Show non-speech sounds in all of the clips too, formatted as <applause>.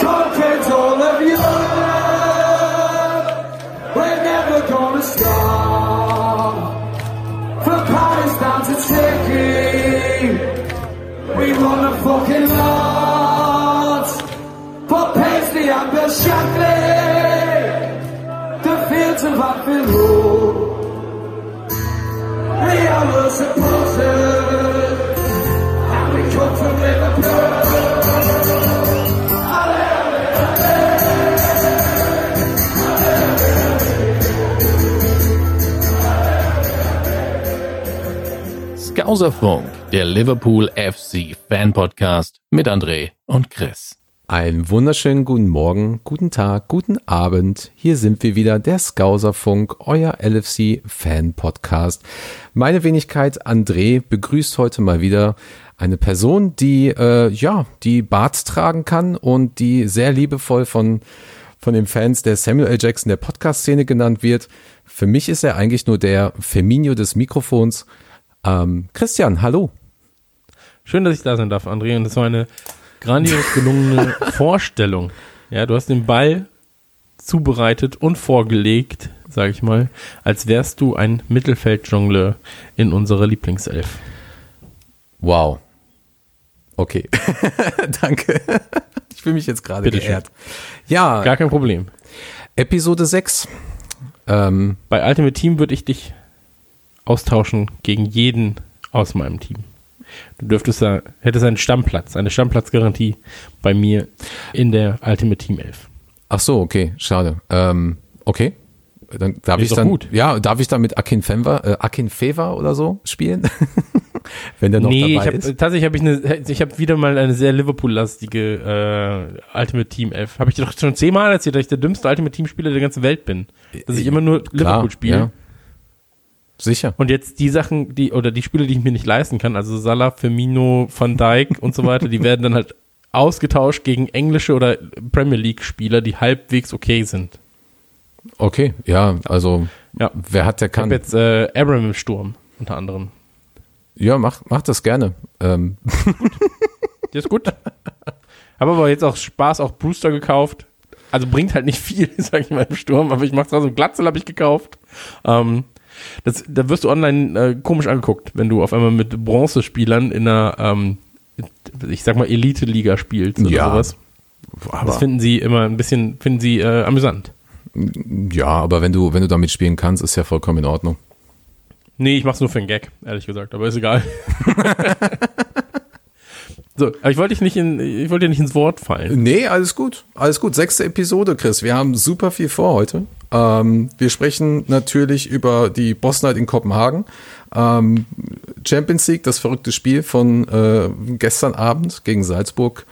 conquered all of Europe. We're never gonna stop. From down to Turkey, we won the fucking lot. For Paisley and Bill Shankly, the fields of Anfield Skauserfunk, der Liverpool FC Fan Podcast mit André und Chris. Einen wunderschönen guten Morgen, guten Tag, guten Abend. Hier sind wir wieder, der Skauserfunk, euer LFC Fan Podcast. Meine Wenigkeit André begrüßt heute mal wieder eine Person, die äh, ja die Bart tragen kann und die sehr liebevoll von von den Fans der Samuel L. Jackson der Podcast-Szene genannt wird. Für mich ist er eigentlich nur der Firmino des Mikrofons. Ähm, Christian, hallo. Schön, dass ich da sein darf, André. Und das war eine grandios <laughs> gelungene Vorstellung. Ja, du hast den Ball zubereitet und vorgelegt, sage ich mal, als wärst du ein Mittelfeldjongleur in unserer Lieblingself. Wow. Okay. <laughs> Danke. Ich fühle mich jetzt gerade geehrt. Ja, Gar kein Problem. Episode 6. Ähm, Bei Ultimate Team würde ich dich austauschen gegen jeden aus meinem Team. Du dürftest da, hättest einen Stammplatz, eine Stammplatzgarantie bei mir in der Ultimate Team 11. ach so, okay, schade. Ähm, okay. Dann darf Ist ich dann, gut. ja, darf ich dann mit Akin Fenver, äh, Akin Fever oder so spielen? <laughs> Wenn der noch nee, ich dabei hab, ist. tatsächlich habe ich eine, ich habe wieder mal eine sehr Liverpool-lastige äh, Ultimate Team 11. Habe ich dir doch schon zehnmal erzählt, dass ich der dümmste Ultimate Team Spieler der ganzen Welt bin. Dass ich immer nur Liverpool spiele. Ja. Sicher. Und jetzt die Sachen, die, oder die Spiele, die ich mir nicht leisten kann, also Salah, Firmino, Van Dijk und so weiter, die werden dann halt ausgetauscht gegen englische oder Premier League Spieler, die halbwegs okay sind. Okay, ja, also Ja. wer hat, der Ich habe kann. jetzt äh, Abram im Sturm, unter anderem. Ja, mach, mach das gerne. Ähm, <laughs> Der ist gut. Habe aber jetzt auch Spaß auch Brewster gekauft. Also bringt halt nicht viel, <laughs> sag ich mal, im Sturm, aber ich mach's also Glatzel habe ich gekauft. Ähm, das, da wirst du online äh, komisch angeguckt, wenn du auf einmal mit Bronzespielern in einer, ähm, ich sag mal, Elite-Liga spielst oder Ja, sowas. aber, Das finden sie immer ein bisschen, finden sie äh, amüsant. ja, aber wenn du, wenn du damit spielen kannst, ist ja vollkommen in Ordnung. Nee, ich mach's nur für einen Gag, ehrlich gesagt, aber ist egal. <laughs> <laughs> so, aber ich wollte dich nicht in, ich wollte dir nicht ins Wort fallen. Nee, alles gut. Alles gut. Sechste Episode, Chris. Wir haben super viel vor heute. Ähm, wir sprechen natürlich über die Boss Night in Kopenhagen. Ähm, Champions League, das verrückte Spiel von äh, gestern Abend gegen Salzburg.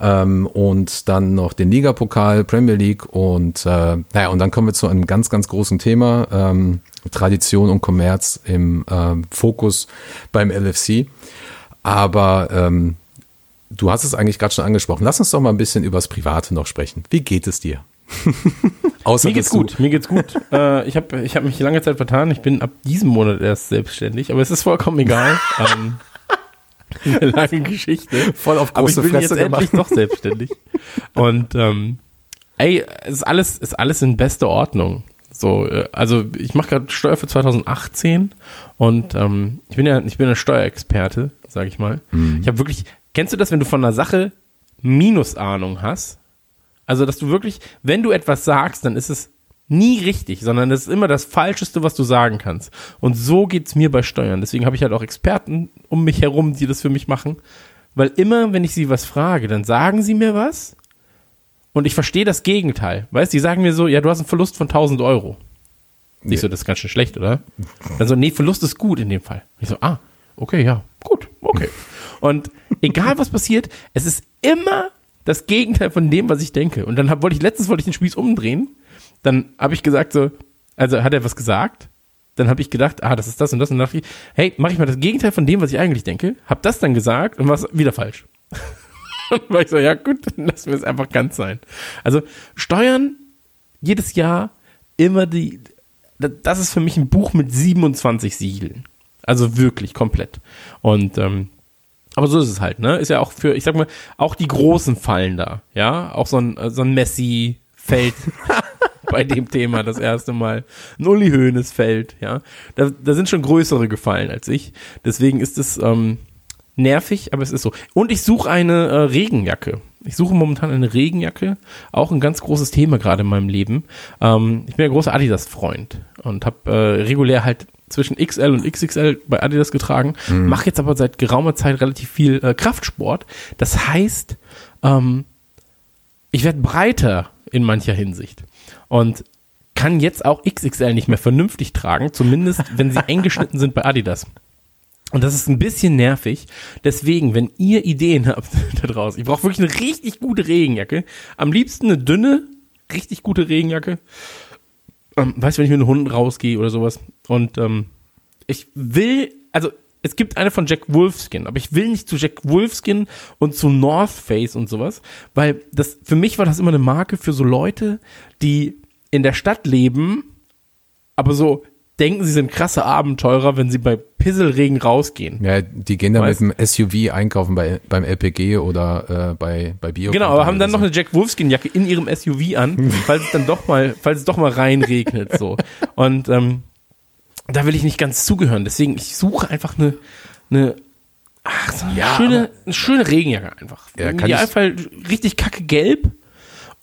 Ähm, und dann noch den Ligapokal, Premier League und äh, naja, und dann kommen wir zu einem ganz, ganz großen Thema, ähm, Tradition und Kommerz im ähm, Fokus beim LFC. Aber ähm, Du hast es eigentlich gerade schon angesprochen. Lass uns doch mal ein bisschen übers Private noch sprechen. Wie geht es dir? <laughs> Außer, Mir geht's gut, mir geht's gut. äh, ich habe ich hab mich lange Zeit vertan. Ich bin ab diesem Monat erst selbstständig, aber es ist vollkommen egal. <laughs> ähm, eine lange Geschichte. Voll auf aber ich große bin jetzt Fresse endlich gemacht. doch selbstständig. Und ähm, ey, es ist alles, ist alles in bester Ordnung. So, äh, also ich mache gerade Steuer für 2018 und ähm, ich bin ja, ich bin ein Steuerexperte, sage ich mal. Mhm. Ich habe wirklich, kennst du das, wenn du von einer Sache Minusahnung hast? Also, dass du wirklich, wenn du etwas sagst, dann ist es nie richtig, sondern es ist immer das Falscheste, was du sagen kannst. Und so geht's mir bei Steuern. Deswegen habe ich halt auch Experten um mich herum, die das für mich machen. Weil immer, wenn ich sie was frage, dann sagen sie mir was und ich verstehe das Gegenteil. Weißt du, die sagen mir so, ja, du hast einen Verlust von 1000 Euro. Ich so, das ist ganz schön schlecht, oder? Dann so, nee, Verlust ist gut in dem Fall. Ich so, ah, okay, ja, gut, okay. Und egal was passiert, es ist immer das Gegenteil von dem, was ich denke. Und dann hab, wollte ich, letztens wollte ich den Spieß umdrehen. Dann habe ich gesagt so, also hat er was gesagt. Dann habe ich gedacht, ah, das ist das und das. Und dann dachte ich, hey, mache ich mal das Gegenteil von dem, was ich eigentlich denke. Hab das dann gesagt und war wieder falsch. <laughs> und war ich so, ja gut, dann lassen wir es einfach ganz sein. Also Steuern jedes Jahr immer die, das ist für mich ein Buch mit 27 Siegeln. Also wirklich komplett. Und ähm, Aber so ist es halt, ne? Ist ja auch für, ich sag mal, auch die Großen fallen da, ja? Auch so ein, so ein Messi fällt <laughs> bei dem Thema das erste Mal. Ein Uli Hoeneß fällt, ja? Da, da sind schon größere gefallen als ich. Deswegen ist es ähm, nervig, aber es ist so. Und ich suche eine äh, Regenjacke. Ich suche momentan eine Regenjacke. Auch ein ganz großes Thema gerade in meinem Leben. Ähm, ich bin ein großer Adidas-Freund und habe äh, regulär halt zwischen XL und XXL bei Adidas getragen, mache jetzt aber seit geraumer Zeit relativ viel äh, Kraftsport. Das heißt, ähm, ich werde breiter in mancher Hinsicht und kann jetzt auch XXL nicht mehr vernünftig tragen, zumindest <laughs> wenn sie eng geschnitten sind bei Adidas. Und das ist ein bisschen nervig. Deswegen, wenn ihr Ideen <laughs> habt da draußen, ich brauche wirklich eine richtig gute Regenjacke. Am liebsten eine dünne, richtig gute Regenjacke. Ähm, weißt du, wenn ich mit den Hunden rausgehe oder sowas. Und ähm, ich will, also es gibt eine von Jack Wolfskin, aber ich will nicht zu Jack Wolfskin und zu North Face und sowas, weil das für mich war das immer eine Marke für so Leute, die in der Stadt leben, aber so denken, sie sind krasse Abenteurer, wenn sie bei Pisselregen rausgehen. Ja, die gehen dann Weißt- mit dem SUV einkaufen bei, beim LPG oder äh, bei, bei Bio. Genau, aber haben dann noch eine Jack Wolfskin Jacke in ihrem SUV an, <laughs> falls es dann doch mal, falls es doch mal reinregnet, so. Und ähm, da will ich nicht ganz zugehören. Deswegen, ich suche einfach eine, eine, ach, so eine Ja, schöne, eine schöne Regenjacke einfach. Ja, Im kann ich- Idealfall richtig kacke gelb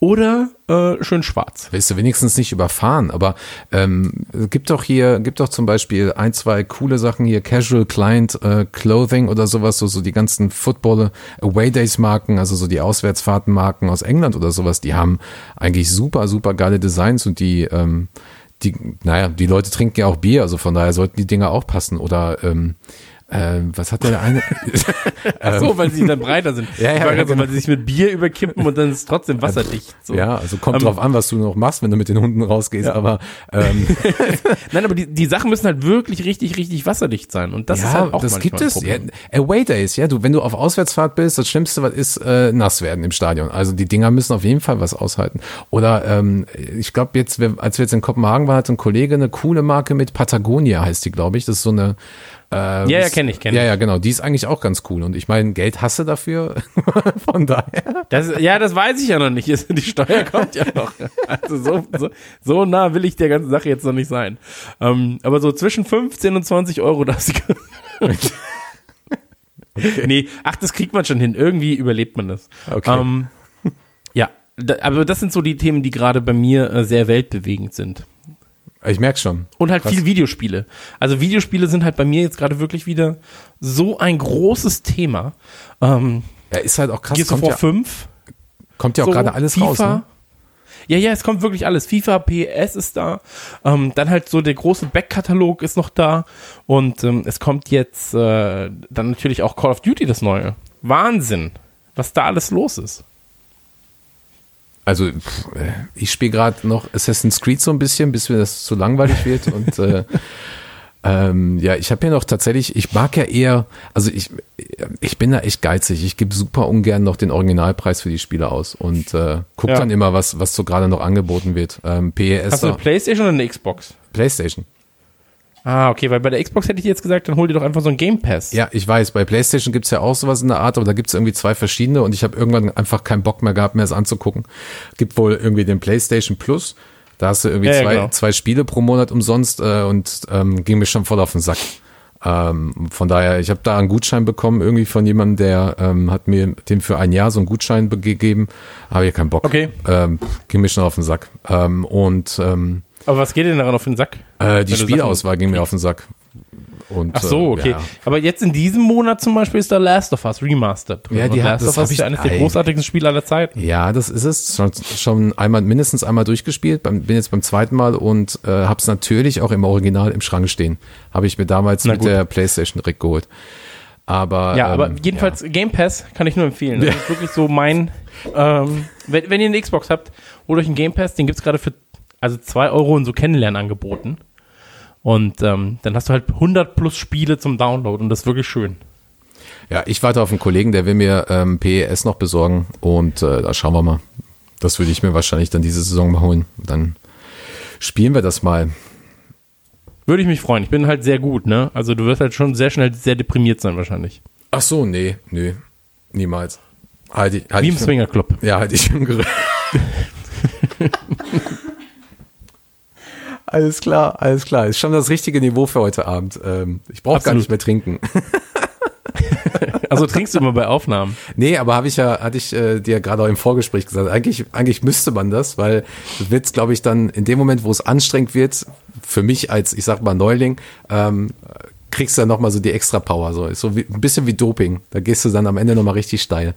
oder äh, schön schwarz. Willst du wenigstens nicht überfahren, aber ähm, gibt doch hier, gibt doch zum Beispiel ein, zwei coole Sachen hier, Casual Client äh, Clothing oder sowas, so, so die ganzen Football Away Days Marken, also so die Auswärtsfahrtenmarken aus England oder sowas, die haben eigentlich super, super geile Designs und die, ähm, die, naja, die Leute trinken ja auch Bier, also von daher sollten die Dinger auch passen oder ähm, ähm, was hat der eine? <laughs> Ach so, weil sie dann breiter sind. Ja, ja, so, genau. weil sie sich mit Bier überkippen und dann ist es trotzdem wasserdicht. So. ja, also kommt Ähm, drauf an, was du noch machst, wenn du mit den Hunden rausgehst, aber ähm, <laughs> Nein, aber die, die Sachen müssen halt wirklich richtig, richtig wasserdicht sein. Und das ist halt auch das gibt es. Ja. Away Days, ja, du, wenn du auf Auswärtsfahrt bist, das Schlimmste, was ist, äh, nass werden im Stadion. Also die Dinger müssen auf jeden Fall was aushalten. Oder ähm, ich glaube jetzt, als wir jetzt in Kopenhagen waren, hat ein Kollege eine coole Marke mit Patagonia, heißt die, glaube ich. Das ist so eine äh, Ja, ja, kenn ich, kenn Ja, ich. ja, genau. Die ist eigentlich auch ganz cool. Und ich meine, Geld hasse dafür. <laughs> Von daher. Das, ja, das weiß ich ja noch nicht. <laughs> Die Steuer kommt ja noch. Also so, so, so nah will ich der ganzen Sache jetzt noch nicht sein. Ähm, aber so zwischen 15 und 20 Euro das. <laughs> Nee, ach, das kriegt man schon hin. Irgendwie überlebt man das. Okay. Ähm, ja, da, aber das sind so die Themen, die gerade bei mir äh, sehr weltbewegend sind. Ich merk schon. Und halt Krass. viel Videospiele. Also Videospiele sind halt bei mir jetzt gerade wirklich wieder so ein großes Thema. Ähm, Ja, ist halt auch krass. Gears of Kommt War ja, 5. kommt ja auch so, gerade alles FIFA. raus. Ne? Ja, ja, es kommt wirklich alles. FIFA, PS ist da. Ähm, dann halt so der große Backkatalog ist noch da. Und ähm, es kommt jetzt äh, dann natürlich auch Call of Duty das neue. Wahnsinn, was da alles los ist. Also äh, ich spiele gerade noch Assassin's Creed so ein bisschen, bis mir das zu langweilig wird. <laughs> Und äh, ähm, ja, ich habe hier noch tatsächlich, ich mag ja eher, also ich, ich bin da echt geizig. Ich gebe super ungern noch den Originalpreis für die Spiele aus und äh, guck Ja. dann immer, was, was so gerade noch angeboten wird. Ähm, PES, Hast du eine Playstation oder eine Xbox? PlayStation. Ah, okay, weil bei der Xbox hätte ich jetzt gesagt, dann hol dir doch einfach so ein Game Pass. Ja, ich weiß, bei PlayStation gibt's ja auch sowas in der Art, aber da gibt's irgendwie zwei verschiedene und ich habe irgendwann einfach keinen Bock mehr gehabt, mir das anzugucken. Gibt wohl irgendwie den PlayStation Plus. Da hast du irgendwie Ja, zwei, genau. zwei Spiele pro Monat umsonst äh, und ähm, ging mir schon voll auf den Sack. Ähm, von daher, ich habe da einen Gutschein bekommen, irgendwie von jemandem, der ähm, hat mir den für ein Jahr so einen Gutschein be- gegeben. Habe ich keinen Bock. Okay. Ähm, ging mir schon auf den Sack. Ähm, und ähm, Aber was geht denn daran auf den Sack? äh, die Spielauswahl ging mir auf den Sack. Und, Ach so, äh, okay. Ja. Aber jetzt in diesem Monat zum Beispiel ist da Last of Us Remastered. Ja, die hat- Last das of Us ist ja eines der großartigsten Spiele aller Zeiten. Ja, das ist es. Schon, schon einmal, mindestens einmal durchgespielt. Bin jetzt beim zweiten Mal und äh, habe es natürlich auch im Original im Schrank stehen. Habe ich mir damals Na mit gut. der PlayStation direkt geholt. Aber Ja, ähm, aber jedenfalls Game Pass kann ich nur empfehlen. Das ist wirklich so mein, ähm, wenn, wenn ihr eine Xbox habt, holt euch einen Game Pass, den gibt's gerade für also zwei Euro in so Kennenlernangeboten. Und ähm, dann hast du halt 100 plus Spiele zum Download und das ist wirklich schön. Ja, ich warte auf einen Kollegen, der will mir ähm, PES noch besorgen und äh, da schauen wir mal. Das würde ich mir wahrscheinlich dann diese Saison mal holen. Dann spielen wir das mal. Würde ich mich freuen. Ich bin halt sehr gut, ne? Also du wirst halt schon sehr schnell sehr deprimiert sein wahrscheinlich. Ach so, nee, nee, niemals. Halte ich, halt Wie im ich für- Swingerclub. Ja, halte ich im Griff. <laughs> <laughs> alles klar, alles klar. Ist schon das richtige Niveau für heute Abend. Ähm, ich brauche gar nicht mehr trinken. <laughs> Also trinkst du immer bei Aufnahmen. Nee, aber habe ich ja, hatte ich äh, dir gerade auch im Vorgespräch gesagt, eigentlich, eigentlich müsste man das, weil du willst, glaube ich, dann in dem Moment, wo es anstrengend wird, für mich als, ich sag mal, Neuling, ähm, kriegst du dann nochmal so die extra Power. So, ist so wie, ein bisschen wie Doping. Da gehst du dann am Ende nochmal richtig steil.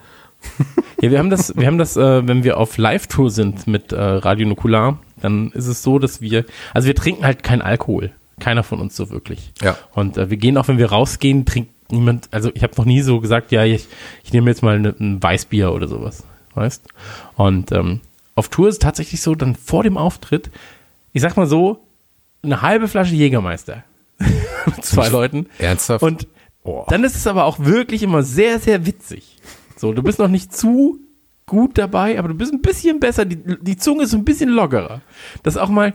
Ja, wir haben das, wir haben das, äh, wenn wir auf Live-Tour sind mit äh, Radio Nukular, dann ist es so, dass wir, also wir trinken halt keinen Alkohol. Keiner von uns so wirklich. Ja. Und äh, wir gehen auch, wenn wir rausgehen, trinkt niemand, also ich habe noch nie so gesagt, ja, ich, ich nehme jetzt mal ne, ein Weißbier oder sowas, weißt? Und ähm, auf Tour ist es tatsächlich so, dann vor dem Auftritt, ich sag mal so, eine halbe Flasche Jägermeister. <laughs> mit zwei Leuten. Ernsthaft? Und Oh. dann ist es aber auch wirklich immer sehr, sehr witzig. So, du bist noch nicht zu gut dabei, aber du bist ein bisschen besser, die, die Zunge ist ein bisschen lockerer. Das auch mal,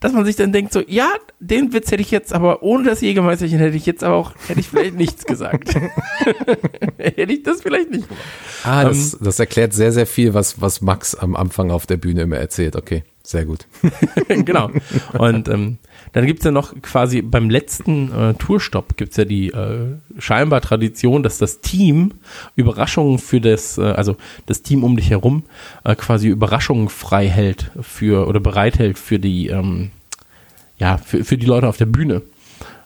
dass man sich dann denkt, so, ja, den Witz hätte ich jetzt, aber ohne das Jägermeisterchen hätte ich jetzt aber auch, hätte ich vielleicht nichts gesagt. <laughs> <laughs> hätte ich das vielleicht nicht gemacht. Ah, das, das erklärt sehr, sehr viel, was, was Max am Anfang auf der Bühne immer erzählt. Okay, sehr gut. <laughs> genau. Und ähm, dann gibt's ja noch quasi beim letzten äh, Tourstopp gibt's ja die äh, scheinbar Tradition, dass das Team Überraschungen für das, äh, also das Team um dich herum äh, quasi Überraschungen frei hält für oder bereithält für die, ähm, ja, für, für die Leute auf der Bühne.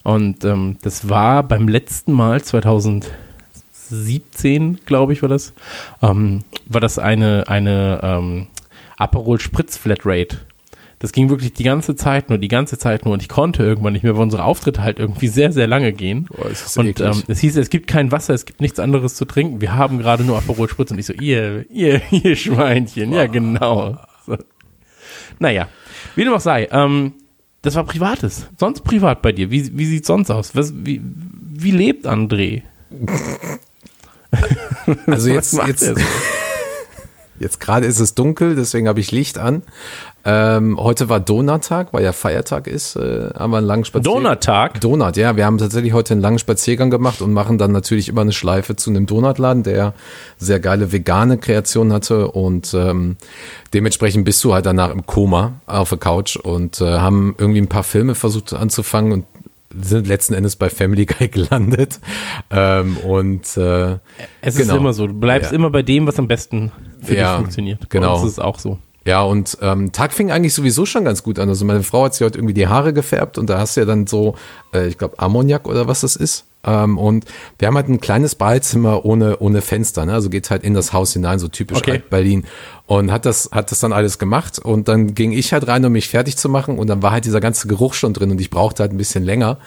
Und ähm, das war beim letzten Mal 2017, glaube ich, war das, ähm, war das eine, eine ähm, Aperol Spritz Flatrate. Das ging wirklich die ganze Zeit nur, die ganze Zeit nur und ich konnte irgendwann nicht mehr, weil unsere Auftritte halt irgendwie sehr, sehr lange gehen. Das und ähm, es hieß, es gibt kein Wasser, es gibt nichts anderes zu trinken. Wir haben gerade nur Aperol Spritz und ich so, ihr, ihr, <laughs> ihr Schweinchen, ja genau. So. Naja, wie dem auch sei, ähm, das war Privates. Sonst privat bei dir. Wie, wie sieht's sonst aus? Was, wie, wie lebt André? Also jetzt, jetzt? Jetzt gerade ist es dunkel, deswegen habe ich Licht an. Ähm, heute war Donuttag, weil ja Feiertag ist, äh, haben wir einen langen Spaziergang. Donuttag? Donut, ja. Wir haben tatsächlich heute einen langen Spaziergang gemacht und machen dann natürlich immer eine Schleife zu einem Donutladen, der sehr geile vegane Kreation hatte und ähm, dementsprechend bist du halt danach im Koma auf der Couch und äh, haben irgendwie ein paar Filme versucht anzufangen und sind letzten Endes bei Family Guy <laughs> gelandet. Ähm, und äh, Es Genau. ist immer so. Du bleibst Ja. immer bei dem, was am besten für Ja, dich funktioniert. genau. Uns ist auch so. Ja, und ähm, Tag fing eigentlich sowieso schon ganz gut an. Also meine Frau hat sich heute irgendwie die Haare gefärbt und da hast du ja dann so, äh, ich glaube, Ammoniak oder was das ist. Ähm, und wir haben halt ein kleines Badezimmer ohne, ohne Fenster, ne? Also geht halt in das Haus hinein, so typisch Okay. Berlin. Und hat das, hat das dann alles gemacht. Und dann ging ich halt rein, um mich fertig zu machen. Und dann war halt dieser ganze Geruch schon drin und ich brauchte halt ein bisschen länger.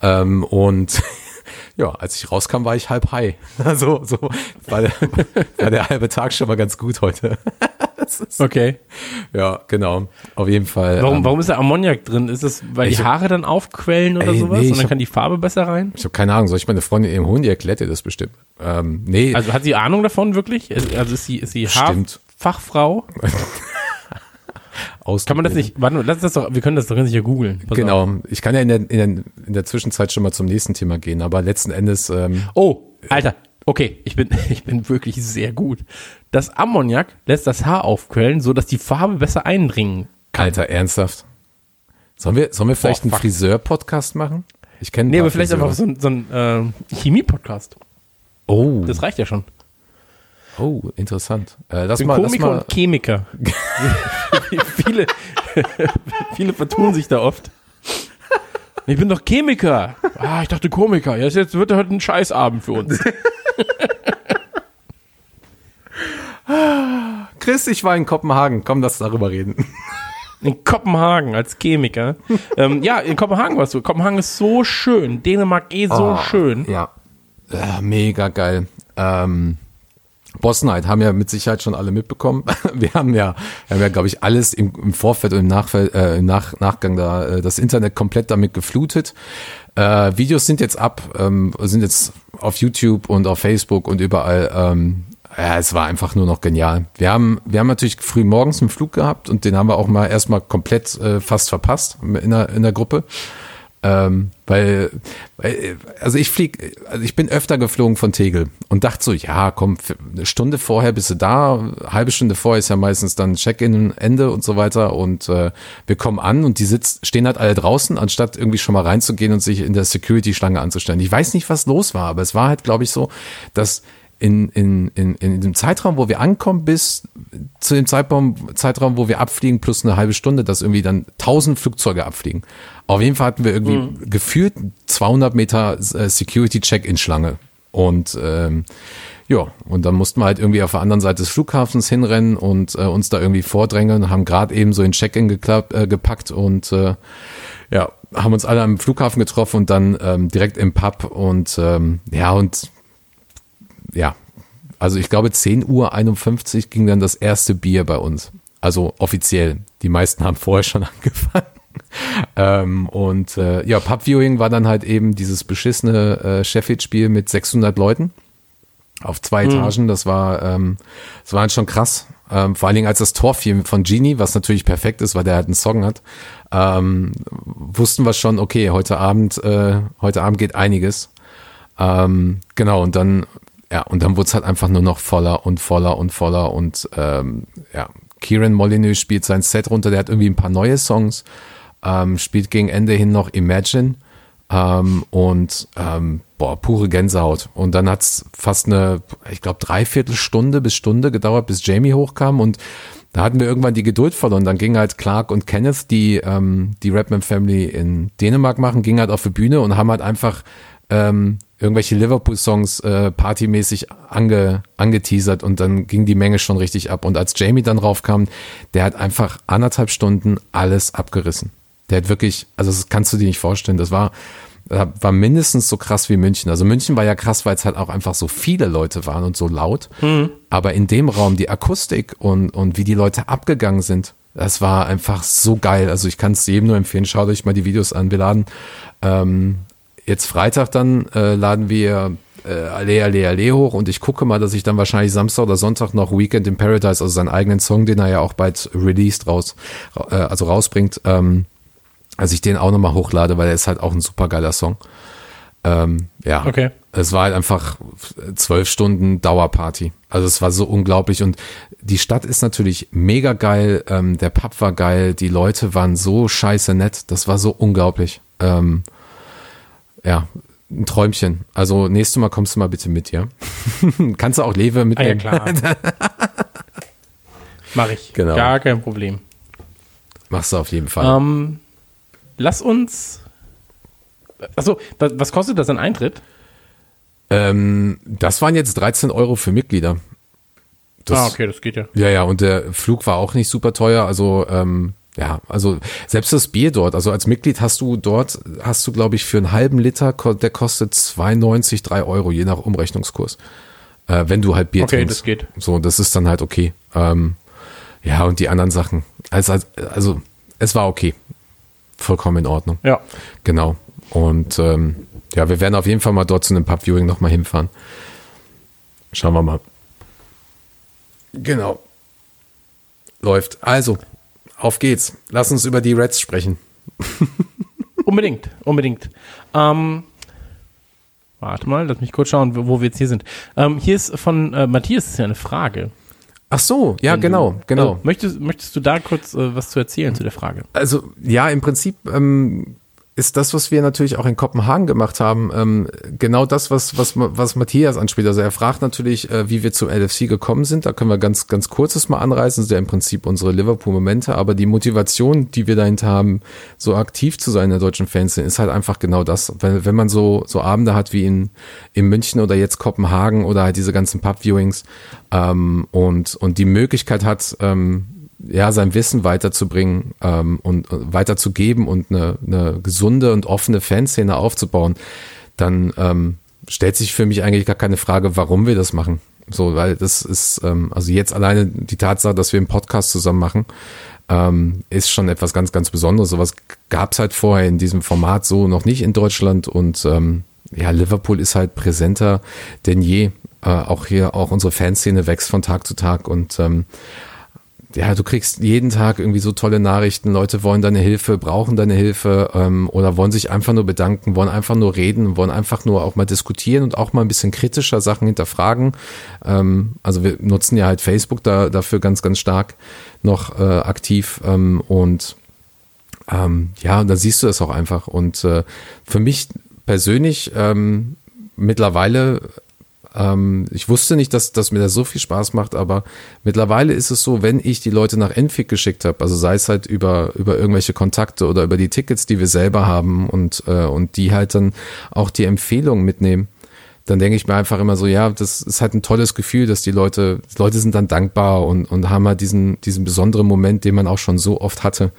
Ähm, und <laughs> ja, als ich rauskam, war ich halb high. <laughs> Also so war der, <laughs> war der halbe Tag schon mal ganz gut heute. Das ist- Okay. ja, genau. Auf jeden Fall. Warum, ähm, warum ist da Ammoniak drin? Ist das, weil die hab- Haare dann aufquellen oder Ey, sowas? nee, und dann hab- kann die Farbe besser rein? Ich habe keine Ahnung. Soll ich meine Freundin eben holen? Die erklärt dir das bestimmt. Ähm, nee, Also hat sie Ahnung davon wirklich? Also ist sie, ist sie. Haarfachfrau? <laughs> Kann man das nicht, warte, lass das doch, wir können das doch nicht hier googeln. Pass auf. Genau. Ich kann ja in der, in, der, in der Zwischenzeit schon mal zum nächsten Thema gehen. Aber letzten Endes, ähm, Oh, Alter, okay, ich bin, <laughs> ich bin wirklich sehr gut. Das Ammoniak lässt das Haar aufquellen, so dass die Farbe besser eindringen Alter, ernsthaft. Sollen wir, sollen wir vielleicht Oh, einen. Friseur-Podcast machen? Ich kenne Nee, aber vielleicht einfach so so ein äh, Chemie-Podcast. Oh, Das reicht ja schon. oh, interessant. Äh, lass Ich bin mal, lass Komiker mal, und Chemiker. <laughs> viele, viele vertun sich da oft. Ich bin doch Chemiker. Ah, ich dachte Komiker. Ja, jetzt wird heute ein Scheißabend für uns. Chris, ich war in Kopenhagen. Komm, lass darüber reden. In Kopenhagen als Chemiker. ähm, ja, in Kopenhagen warst du. Kopenhagen ist so schön. Dänemark eh so Oh, schön. Ja. Äh, mega geil. Ähm, Boss Night haben ja mit Sicherheit schon alle mitbekommen. <laughs> Wir haben ja, wir haben ja, glaube ich, alles im, im Vorfeld und im, Nachfeld, äh, im Nach, Nachgang da äh, das Internet komplett damit geflutet. Äh, Videos sind jetzt ab, ähm, sind jetzt auf YouTube und auf Facebook und überall. Ähm, ja, es war einfach nur noch genial. Wir haben, wir haben natürlich früh morgens einen Flug gehabt und den haben wir auch mal erstmal komplett äh, fast verpasst in der, in der Gruppe. Ähm, weil, weil, also ich flieg, also ich bin öfter geflogen von Tegel und dachte so, ja, komm, eine Stunde vorher bist du da, halbe Stunde vorher ist ja meistens dann Check-in Ende und so weiter und äh, wir kommen an und die sitzt, stehen halt alle draußen, anstatt irgendwie schon mal reinzugehen und sich in der Security-Schlange anzustellen. Ich weiß nicht, was los war, aber es war halt, glaube ich, so, dass in, in, in, in dem Zeitraum, wo wir ankommen, bis zu dem Zeitraum, Zeitraum, wo wir abfliegen, plus eine halbe Stunde, dass irgendwie dann 1000 Flugzeuge abfliegen. Auf jeden Fall hatten wir irgendwie mhm. gefühlt 200 Meter äh, Security-Check-In-Schlange. Und ähm, ja, und dann mussten wir halt irgendwie auf der anderen Seite des Flughafens hinrennen und äh, uns da irgendwie vordrängeln, haben gerade eben so in Check-In äh, gepackt und äh, ja, haben uns alle am Flughafen getroffen und dann ähm, direkt im Pub und ähm, ja, und ja, also ich glaube 10 Uhr 51 ging dann das erste Bier bei uns. Also offiziell. Die meisten haben vorher schon <laughs> angefangen. ähm, und äh, ja, Pubviewing war dann halt eben dieses beschissene äh, Sheffield-Spiel mit 600 Leuten auf zwei mhm. Etagen. Das war, ähm, das war halt schon krass. Ähm, vor allen Dingen als das Tor fiel von Genie, was natürlich perfekt ist, weil der halt einen Song hat, ähm, wussten wir schon, okay, heute Abend, äh, heute Abend geht einiges. Ähm, genau, und dann ja, und dann wurde es halt einfach nur noch voller und voller und voller und ähm, ja, Kieran Molyneux spielt sein Set runter, der hat irgendwie ein paar neue Songs, ähm, spielt gegen Ende hin noch Imagine ähm, und ähm, boah, pure Gänsehaut. Und dann hat's fast eine, ich glaube, dreiviertel Stunde bis Stunde gedauert, bis Jamie hochkam und da hatten wir irgendwann die Geduld verloren. Dann ging halt Clark und Kenneth, die ähm, die Rapman Family in Dänemark machen, ging halt auf die Bühne und haben halt einfach ähm, irgendwelche Liverpool-Songs äh, partymäßig ange, angeteasert und dann ging die Menge schon richtig ab. Und als Jamie dann raufkam, der hat einfach anderthalb Stunden alles abgerissen. Der hat wirklich, also das kannst du dir nicht vorstellen, das war, war mindestens so krass wie München. Also München war ja krass, weil es halt auch einfach so viele Leute waren und so laut. Mhm. Aber in dem Raum die Akustik und, und wie die Leute abgegangen sind, das war einfach so geil. Also ich kann es jedem nur empfehlen, schaut euch mal die Videos an. Wir laden ähm, jetzt Freitag dann äh, laden wir äh, Allee, Allee, Allee hoch und ich gucke mal, dass ich dann wahrscheinlich Samstag oder Sonntag noch Weekend in Paradise, also seinen eigenen Song, den er ja auch bald released raus, äh, also rausbringt, ähm, als ich den auch nochmal hochlade, weil er ist halt auch ein super geiler Song. Ähm, ja, okay. es war halt einfach zwölf Stunden Dauerparty. Also es war so unglaublich und die Stadt ist natürlich mega geil, ähm, der Pub war geil, die Leute waren so scheiße nett, das war so unglaublich. Ähm, ja, ein Träumchen. Also nächstes Mal kommst du mal bitte mit, ja? <laughs> Kannst du auch Lewe mitnehmen? Ah, ja, klar. <laughs> Mach ich. Genau. Gar kein Problem. Machst du auf jeden Fall. Ähm, lass uns. Achso, was, kostet das an Eintritt? Ähm, das waren jetzt 13 Euro für Mitglieder. Das, ah, okay, das geht ja. Ja, ja, und der Flug war auch nicht super teuer. Also ähm, ja, also selbst das Bier dort, also als Mitglied hast du dort, hast du glaube ich für einen halben Liter, der kostet 2,90, 3 Euro, je nach Umrechnungskurs. Äh, wenn du halt Bier okay, trinkst. Okay, das geht. So, das ist dann halt okay. Ähm, ja, und die anderen Sachen. Also, also, es war okay. Vollkommen in Ordnung. Ja. Genau. Und ähm, ja, wir werden auf jeden Fall mal dort zu einem Pub-Viewing nochmal hinfahren. Schauen wir mal. Genau. Läuft. Also, auf geht's. Lass uns über die Reds sprechen. <laughs> unbedingt, unbedingt. Ähm, warte mal, lass mich kurz schauen, wo wir jetzt hier sind. Ähm, hier ist von äh, Matthias ist ja eine Frage. Ach so, ja, genau, du, genau. Also, möchtest, möchtest du da kurz äh, was zu erzählen zu der Frage? Also, ja, im Prinzip ähm, ist das, was wir natürlich auch in Kopenhagen gemacht haben, ähm, genau das, was, was, was Matthias anspielt. Also er fragt natürlich, äh, wie wir zum LFC gekommen sind. Da können wir ganz, ganz kurzes mal anreißen. Das ist ja im Prinzip unsere Liverpool-Momente. Aber die Motivation, die wir dahinter haben, so aktiv zu sein in der deutschen Fanszene, ist halt einfach genau das. Wenn, wenn man so, so Abende hat wie in, in München oder jetzt Kopenhagen oder halt diese ganzen Pub-Viewings ähm, und, und die Möglichkeit hat, ähm, ja, sein Wissen weiterzubringen ähm, und, und weiterzugeben und eine, eine gesunde und offene Fanszene aufzubauen, dann ähm, stellt sich für mich eigentlich gar keine Frage, warum wir das machen. So, weil das ist, ähm, also jetzt alleine die Tatsache, dass wir einen Podcast zusammen machen, ähm, ist schon etwas ganz, ganz Besonderes. Sowas gab es halt vorher in diesem Format so noch nicht in Deutschland und ähm, ja, Liverpool ist halt präsenter denn je. Äh, auch hier, auch unsere Fanszene wächst von Tag zu Tag und ähm, ja, du kriegst jeden Tag irgendwie so tolle Nachrichten. Leute wollen deine Hilfe, brauchen deine Hilfe ähm, oder wollen sich einfach nur bedanken, wollen einfach nur reden, wollen einfach nur auch mal diskutieren und auch mal ein bisschen kritischer Sachen hinterfragen. Ähm, also wir nutzen ja halt Facebook da, dafür ganz, ganz stark noch äh, aktiv ähm, und ähm, ja, da siehst du das auch einfach. Und äh, für mich persönlich ähm, mittlerweile ähm, ich wusste nicht, dass, dass mir das so viel Spaß macht, aber mittlerweile ist es so, wenn ich die Leute nach Enfic geschickt habe, also sei es halt über, über irgendwelche Kontakte oder über die Tickets, die wir selber haben und, äh, und die halt dann auch die Empfehlungen mitnehmen, dann denke ich mir einfach immer so, ja, das ist halt ein tolles Gefühl, dass die Leute, die Leute sind dann dankbar und, und haben halt diesen, diesen besonderen Moment, den man auch schon so oft hatte.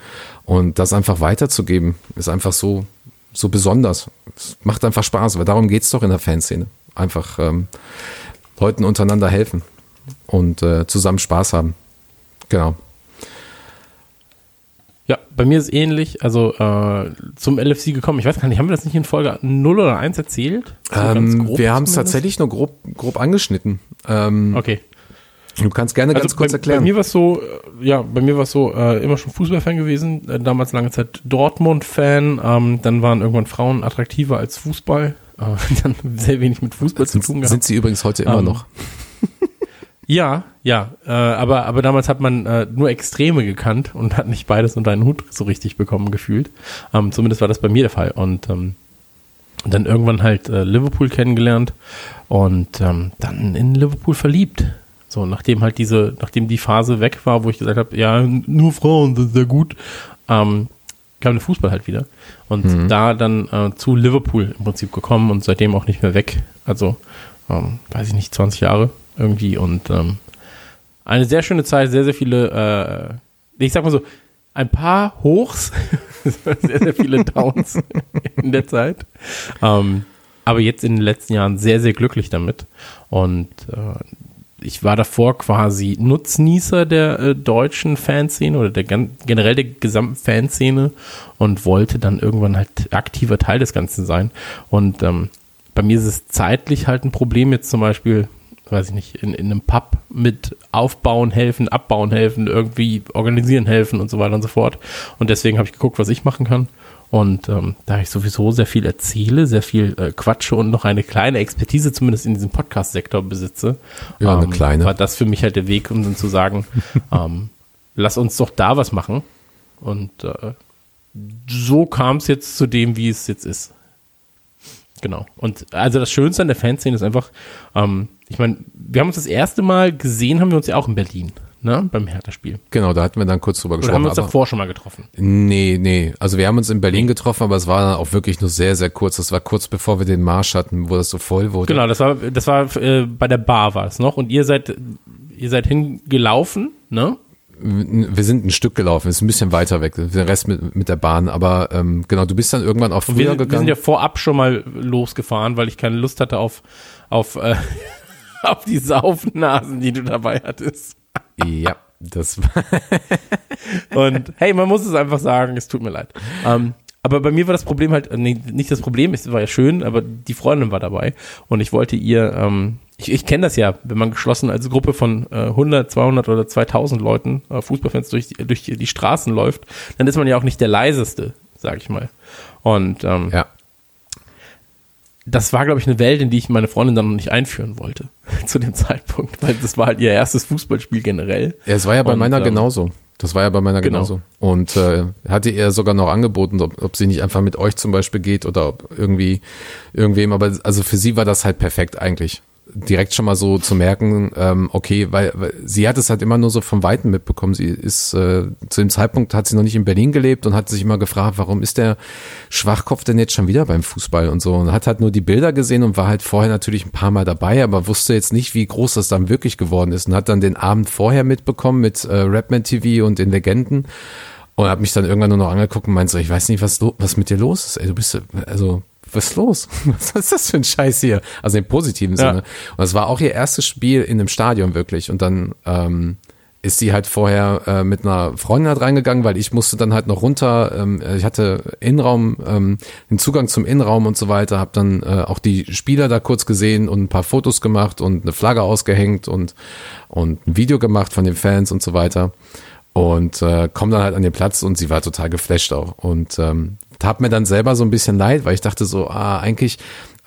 Und das einfach weiterzugeben, ist einfach so, so besonders. Es macht einfach Spaß, weil darum geht's doch in der Fanszene. Einfach ähm, Leuten untereinander helfen und äh, zusammen Spaß haben. Genau. Ja, bei mir ist ähnlich. Also äh, zum LFC gekommen. Ich weiß gar nicht, haben wir das nicht in Folge 0 oder 1 erzählt? So ganz Ähm, wir haben es tatsächlich nur grob, grob angeschnitten. Ähm, Okay. Du kannst gerne ganz kurz bei, erklären. Bei mir war es so, äh, ja, bei mir war es so, äh, immer schon Fußballfan gewesen, äh, damals lange Zeit Dortmund-Fan, ähm, dann waren irgendwann Frauen attraktiver als Fußball, äh, <laughs> dann sehr wenig mit Fußball zu tun sind, gehabt. sind sie übrigens heute immer Ähm, noch. <laughs> Ja, ja, äh, aber, aber damals hat man äh, nur Extreme gekannt und hat nicht beides unter einen Hut so richtig bekommen gefühlt. Ähm, zumindest war das bei mir der Fall. Und ähm, dann irgendwann halt äh, Liverpool kennengelernt und ähm, dann in Liverpool verliebt. So, nachdem halt diese, nachdem die Phase weg war, wo ich gesagt habe, ja, nur Frauen sind sehr gut, ähm, kam der Fußball halt wieder. Und da dann äh, zu Liverpool im Prinzip gekommen und seitdem auch nicht mehr weg. Also, ähm, weiß ich nicht, 20 Jahre irgendwie und ähm, eine sehr schöne Zeit, sehr, sehr viele, äh, ich sag mal so, ein paar Hochs, <laughs> sehr, sehr viele Downs <laughs> in der Zeit. Ähm, aber jetzt in den letzten Jahren sehr, sehr glücklich damit. Und äh, ich war davor quasi Nutznießer der äh, deutschen Fanszene oder der generell der gesamten Fanszene und wollte dann irgendwann halt aktiver Teil des Ganzen sein. Und ähm, bei mir ist es zeitlich halt ein Problem, jetzt zum Beispiel, weiß ich nicht, in, in einem Pub mit Aufbauen helfen, Abbauen helfen, irgendwie organisieren helfen und so weiter und so fort. Und deswegen habe ich geguckt, was ich machen kann. Und ähm, da ich sowieso sehr viel erzähle, sehr viel äh, quatsche und noch eine kleine Expertise zumindest in diesem Podcast-Sektor besitze, Ja, eine ähm, kleine. war das für mich halt der Weg, um dann zu sagen, <laughs> ähm, lass uns doch da was machen. Und äh, so kam es jetzt zu dem, wie es jetzt ist. Genau. Und also das Schönste an der Fanszene ist einfach, ähm, ich meine, wir haben uns das erste Mal gesehen, haben wir uns ja auch in Berlin, ne, beim Hertha-Spiel. Genau, da hatten wir dann kurz drüber Oder gesprochen. haben wir uns aber- davor schon mal getroffen? Nee, nee. Also wir haben uns in Berlin getroffen, aber es war dann auch wirklich nur sehr, sehr kurz. Das war kurz bevor wir den Marsch hatten, wo das so voll wurde. Genau, das war, das war äh, bei der Bar war es noch und ihr seid, ihr seid hingelaufen, ne? Wir sind ein Stück gelaufen, ist ein bisschen weiter weg, der Rest mit, mit der Bahn. Aber ähm, genau, du bist dann irgendwann auch früher wir, wir gegangen. sind ja vorab schon mal losgefahren, weil ich keine Lust hatte auf, auf, äh, <laughs> auf die Saufnasen, die du dabei hattest. Ja, das war <laughs> Und hey, man muss es einfach sagen, es tut mir leid. Ähm, aber bei mir war das Problem halt, äh, nee, nicht das Problem, es war ja schön, aber die Freundin war dabei und ich wollte ihr, ähm, ich, ich kenne das ja, wenn man geschlossen als Gruppe von äh, 100, 200 oder 2000 Leuten, äh, Fußballfans durch, die- durch die Straßen läuft, dann ist man ja auch nicht der leiseste, sag ich mal. Und ähm, ja. Das war, glaube ich, eine Welt, in die ich meine Freundin dann noch nicht einführen wollte <laughs> zu dem Zeitpunkt, weil das war halt ihr erstes Fußballspiel generell. Ja, es war ja bei Und, meiner ähm, genauso. Das war ja bei meiner Genau. genauso. Und äh, hatte ihr sogar noch angeboten, ob, ob sie nicht einfach mit euch zum Beispiel geht oder ob irgendwie irgendwem. Aber also für sie war das halt perfekt eigentlich. Direkt schon mal so zu merken, ähm, okay, weil, weil sie hat es halt immer nur so vom Weiten mitbekommen. Sie ist äh, zu dem Zeitpunkt hat sie noch nicht in Berlin gelebt und hat sich immer gefragt, warum ist der Schwachkopf denn jetzt schon wieder beim Fußball und so. Und hat halt nur die Bilder gesehen und war halt vorher natürlich ein paar Mal dabei, aber wusste jetzt nicht, wie groß das dann wirklich geworden ist. Und hat dann den Abend vorher mitbekommen mit äh, Rapman TV und den Legenden und hat mich dann irgendwann nur noch angeguckt und meinte so, ich weiß nicht, was, was mit dir los ist. Ey, du bist, also, was ist los? <laughs> Was ist das für ein Scheiß hier? Also im positiven Ja. Sinne. Und es war auch ihr erstes Spiel in einem Stadion wirklich. Und dann, ähm, ist sie halt vorher äh, mit einer Freundin halt reingegangen, weil ich musste dann halt noch runter. Ähm, ich hatte Innenraum, ähm, den Zugang zum Innenraum und so weiter, habe dann äh, auch die Spieler da kurz gesehen und ein paar Fotos gemacht und eine Flagge ausgehängt und und ein Video gemacht von den Fans und so weiter und äh, komme dann halt an den Platz und sie war total geflasht auch und ähm, tat mir dann selber so ein bisschen leid, weil ich dachte so, ah, eigentlich,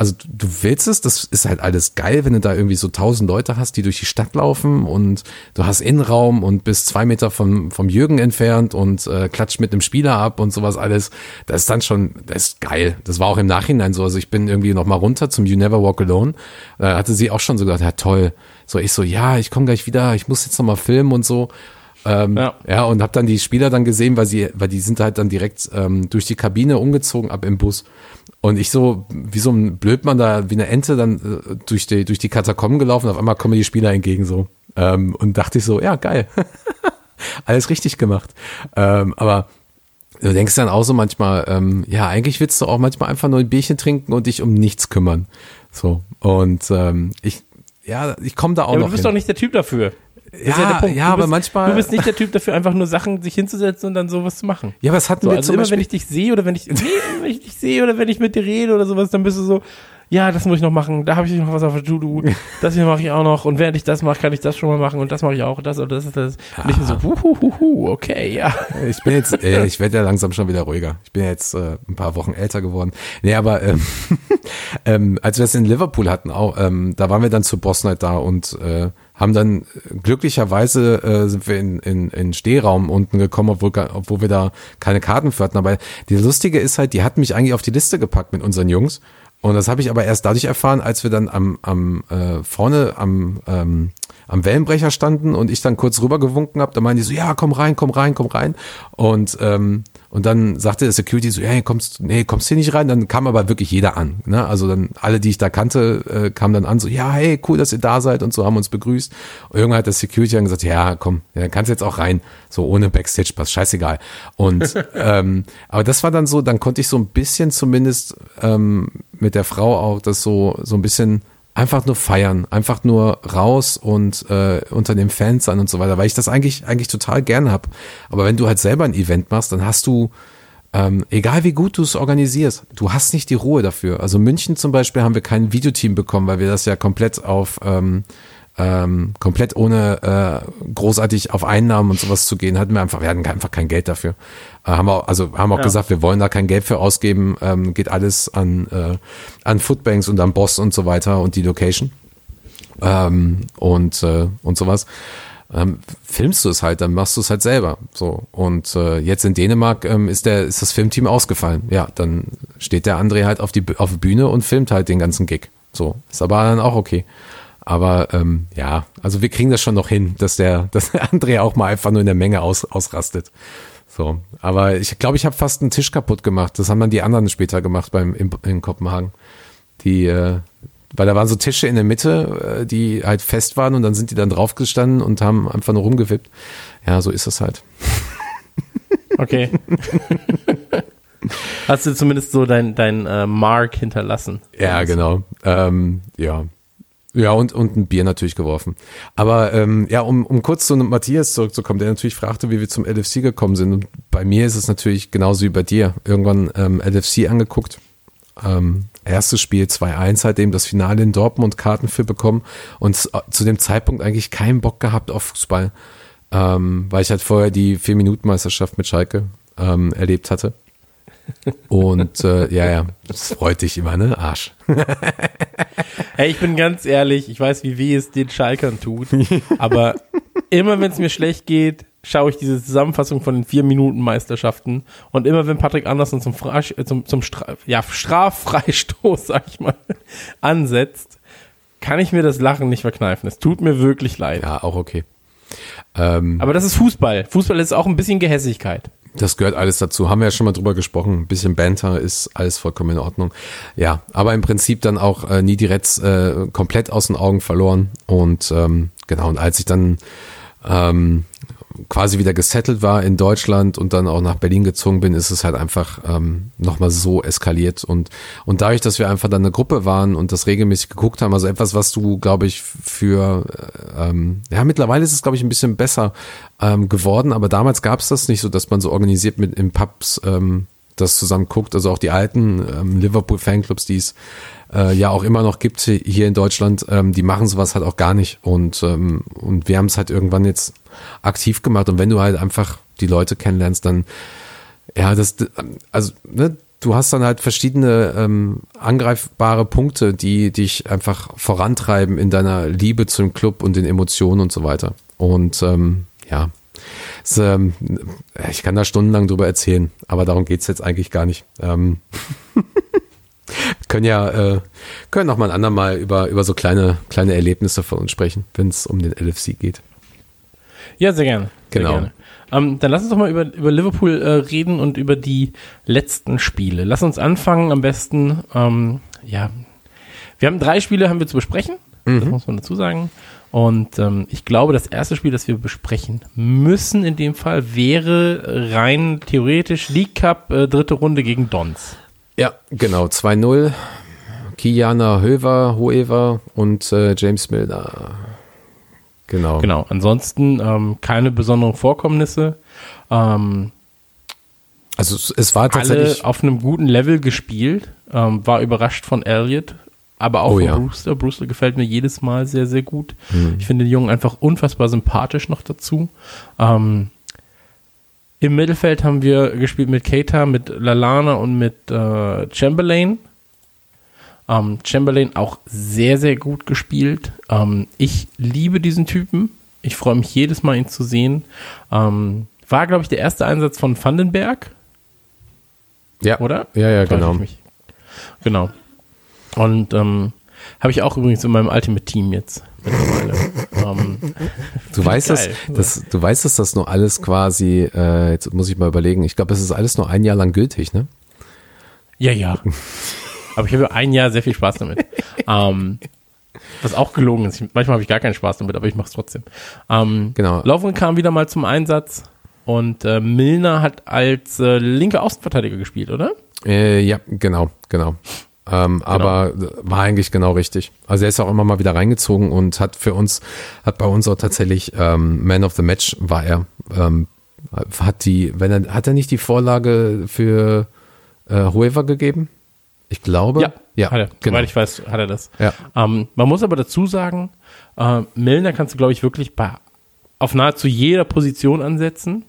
also du willst es, das ist halt alles geil, wenn du da irgendwie so tausend Leute hast, die durch die Stadt laufen und du hast Innenraum und bist zwei Meter vom, vom Jürgen entfernt und äh, klatscht mit einem Spieler ab und sowas alles. Das ist dann schon, das ist geil. Das war auch im Nachhinein so. Also ich bin irgendwie noch mal runter zum You Never Walk Alone. Da hatte sie auch schon so gesagt, ja toll. So ich so, ja, ich komme gleich wieder, ich muss jetzt noch mal filmen und so. Ähm, ja. ja, und habe dann die Spieler dann gesehen, weil sie, weil die sind halt dann direkt ähm, durch die Kabine umgezogen ab im Bus. Und ich so, wie so ein Blödmann da, wie eine Ente dann äh, durch die, durch die Katakomben gelaufen, auf einmal kommen die Spieler entgegen so. Ähm, und dachte ich so, ja, geil. <laughs> Alles richtig gemacht. Ähm, aber du denkst dann auch so manchmal, ähm, ja, eigentlich willst du auch manchmal einfach nur ein Bierchen trinken und dich um nichts kümmern. So. Und ähm, ich, ja, ich komme da auch ja, noch. Du bist hin. doch nicht der Typ dafür. Ja, ja, ja aber bist, manchmal. Du bist nicht der Typ dafür, einfach nur Sachen sich hinzusetzen und dann sowas zu machen. Ja, was hatten so, wir also immer, Beispiel? wenn ich dich sehe oder wenn ich, nee, wenn ich dich sehe oder wenn ich mit dir rede oder sowas, dann bist du so, ja, das muss ich noch machen, da habe ich noch was auf der To-Do, <laughs> das hier mache ich auch noch und während ich das mache, kann ich das schon mal machen und das mache ich auch, das und das und das. Und ich bin so, huhuhuhu, okay, ja. Ich bin jetzt, <laughs> äh, ich werde ja langsam schon wieder ruhiger. Ich bin ja jetzt äh, ein paar Wochen älter geworden. Nee, aber ähm, <laughs> ähm, als wir es in Liverpool hatten, auch, ähm, da waren wir dann zur Boss Night da und äh, haben dann glücklicherweise äh, sind wir in, in, in Stehraum unten gekommen, obwohl, obwohl wir da keine Karten für hatten. Aber die lustige ist halt, die hatten mich eigentlich auf die Liste gepackt mit unseren Jungs. Und das habe ich aber erst dadurch erfahren, als wir dann am, am äh, vorne am, ähm, am Wellenbrecher standen und ich dann kurz rübergewunken habe. Da meinen die so, ja, komm rein, komm rein, komm rein. Und ähm, und dann sagte der Security so, ja, kommst, nee, kommst hier nicht rein. Dann kam aber wirklich jeder an. Ne? Also dann alle, die ich da kannte, äh, kamen dann an, so, ja, hey, cool, dass ihr da seid und so, haben uns begrüßt. Und irgendwann hat der Security dann gesagt, ja, komm, ja, dann kannst du jetzt auch rein. So ohne Backstage-Pass, scheißegal. Und <laughs> ähm, aber das war dann so, dann konnte ich so ein bisschen zumindest ähm, mit der Frau auch das so, so ein bisschen einfach nur feiern, einfach nur raus und äh, unter den Fans sein und so weiter, weil ich das eigentlich eigentlich total gern hab. Aber wenn du halt selber ein Event machst, dann hast du ähm, egal wie gut du es organisierst, du hast nicht die Ruhe dafür. Also München zum Beispiel haben wir kein Videoteam bekommen, weil wir das ja komplett auf ähm, ähm, komplett ohne äh, großartig auf Einnahmen und sowas zu gehen, hatten wir einfach, wir hatten einfach kein Geld dafür. Äh, haben wir, also haben auch Ja. gesagt, wir wollen da kein Geld für ausgeben, ähm, geht alles an, äh, an Footbanks und am Boss und so weiter und die Location ähm, und, äh, und sowas. Ähm, filmst du es halt, dann machst du es halt selber. So. Und äh, jetzt in Dänemark ähm, ist der, ist das Filmteam ausgefallen. Ja, dann steht der André halt auf die auf der Bühne und filmt halt den ganzen Gig. So. Ist aber dann auch okay. Aber ähm, ja, also wir kriegen das schon noch hin, dass der, <laughs> dass der André auch mal einfach nur in der Menge aus, ausrastet. So, aber ich glaube, ich habe fast einen Tisch kaputt gemacht. Das haben dann die anderen später gemacht beim in, in Kopenhagen. Die, äh, weil da waren so Tische in der Mitte, äh, die halt fest waren und dann sind die dann draufgestanden und haben einfach nur rumgewippt. Ja, so ist es halt. Okay. <laughs> Hast du zumindest so dein, dein äh, Mark hinterlassen? Ja, genau. Ähm, ja. Ja, und, und ein Bier natürlich geworfen. Aber ähm, ja, um, um kurz zu Matthias zurückzukommen, der natürlich fragte, wie wir zum LFC gekommen sind. Und bei mir ist es natürlich genauso wie bei dir. Irgendwann ähm, LFC angeguckt. Ähm, erstes Spiel 2-1, seitdem das Finale in Dortmund Karten für bekommen und zu dem Zeitpunkt eigentlich keinen Bock gehabt auf Fußball, ähm, weil ich halt vorher die Vier-Minuten-Meisterschaft mit Schalke ähm, erlebt hatte. Und äh, ja, ja, das freut dich immer, ne? Arsch. <laughs> Hey, ich bin ganz ehrlich, ich weiß, wie weh es den Schalkern tut, <laughs> aber immer wenn es mir schlecht geht, schaue ich diese Zusammenfassung von den vier Minuten Meisterschaften und immer wenn Patrick Andersen zum, Fra äh, zum, zum Stra ja, Straffreistoß, <laughs> sag ich mal, ansetzt, kann ich mir das Lachen nicht verkneifen. Es tut mir wirklich leid. Ja, auch okay. Ähm, Aber das ist Fußball. Fußball ist auch ein bisschen Gehässigkeit. Das gehört alles dazu. Haben wir ja schon mal drüber gesprochen. Ein bisschen Banter ist alles vollkommen in Ordnung. Ja, aber im Prinzip dann auch äh, nie die Reds äh, komplett aus den Augen verloren. Und ähm, genau, und als ich dann ähm, quasi wieder gesettelt war in Deutschland und dann auch nach Berlin gezogen bin, ist es halt einfach ähm, nochmal so eskaliert. Und, und dadurch, dass wir einfach dann eine Gruppe waren und das regelmäßig geguckt haben, also etwas, was du, glaube ich, für, äh, ähm, ja, mittlerweile ist es, glaube ich, ein bisschen besser ähm, geworden, aber damals gab es das nicht so, dass man so organisiert mit in Pubs ähm, das zusammen guckt. Also auch die alten ähm, Liverpool-Fanclubs, die es äh, ja auch immer noch gibt hier in Deutschland, ähm, die machen sowas halt auch gar nicht. Und, ähm, und wir haben es halt irgendwann jetzt aktiv gemacht. Und wenn du halt einfach die Leute kennenlernst, dann, ja, das, also, ne, du hast dann halt verschiedene ähm, angreifbare Punkte, die dich einfach vorantreiben in deiner Liebe zum Club und den Emotionen und so weiter. Und ähm, ja, es, ähm, ich kann da stundenlang drüber erzählen, aber darum geht's jetzt eigentlich gar nicht. Ähm, <laughs> können ja, äh, können noch mal ein andermal über, über so kleine, kleine Erlebnisse von uns sprechen, wenn es um den LFC geht. Ja, sehr gerne. Sehr Genau. Gerne. Ähm, dann lass uns doch mal über, über Liverpool äh, reden und über die letzten Spiele. Lass uns anfangen am besten. Ähm, ja, wir haben drei Spiele haben wir zu besprechen. Das muss man dazu sagen. Und ähm, ich glaube, das erste Spiel, das wir besprechen müssen in dem Fall, wäre rein theoretisch League Cup äh, dritte Runde gegen Dons. Ja, genau, 2-0. Kiana Höver, Hoever und äh, James Milner. Genau. Genau. Ansonsten ähm, keine besonderen Vorkommnisse. Ähm, Also es, es war alle tatsächlich. auf einem guten Level gespielt. Ähm, war überrascht von Elliott, aber auch Oh von ja. Brewster. Brewster gefällt mir jedes Mal sehr, sehr gut. Hm. Ich finde den Jungen einfach unfassbar sympathisch noch dazu. Ähm, Im Mittelfeld haben wir gespielt mit Keita, mit Lalana und mit äh, Chamberlain. Ähm, Chamberlain auch sehr, sehr gut gespielt. Ähm, ich liebe diesen Typen. Ich freue mich jedes Mal, ihn zu sehen. Ähm, war, glaube ich, der erste Einsatz von Vandenberg ja, oder? Ja, ja, genau. Genau. Und ähm, habe ich auch übrigens in meinem Ultimate Team jetzt mittlerweile. <laughs> ähm, Du weißt, dass, dass, du weißt, dass das nur alles quasi, äh, jetzt muss ich mal überlegen, ich glaube, es ist alles nur ein Jahr lang gültig, ne? ja, ja. <laughs> Aber ich habe ein Jahr sehr viel Spaß damit. <laughs> ähm, was auch gelogen ist. Ich, manchmal habe ich gar keinen Spaß damit, aber ich mache es trotzdem. Ähm, Genau. Lovren kam wieder mal zum Einsatz und äh, Milner hat als äh, linker Außenverteidiger gespielt, oder? Äh, ja, genau, genau. Ähm, Aber war eigentlich genau richtig. Also er ist auch immer mal wieder reingezogen und hat für uns, hat bei uns auch tatsächlich ähm, Man of the Match war er. Ähm, hat die, wenn er, hat er nicht die Vorlage für äh, Hoever gegeben? Ich glaube. ja hat er. genau. Soweit ich weiß, hat er das. Ja. Ähm, man muss aber dazu sagen, äh, Milner kannst du, glaube ich, wirklich bei, auf nahezu jeder Position ansetzen.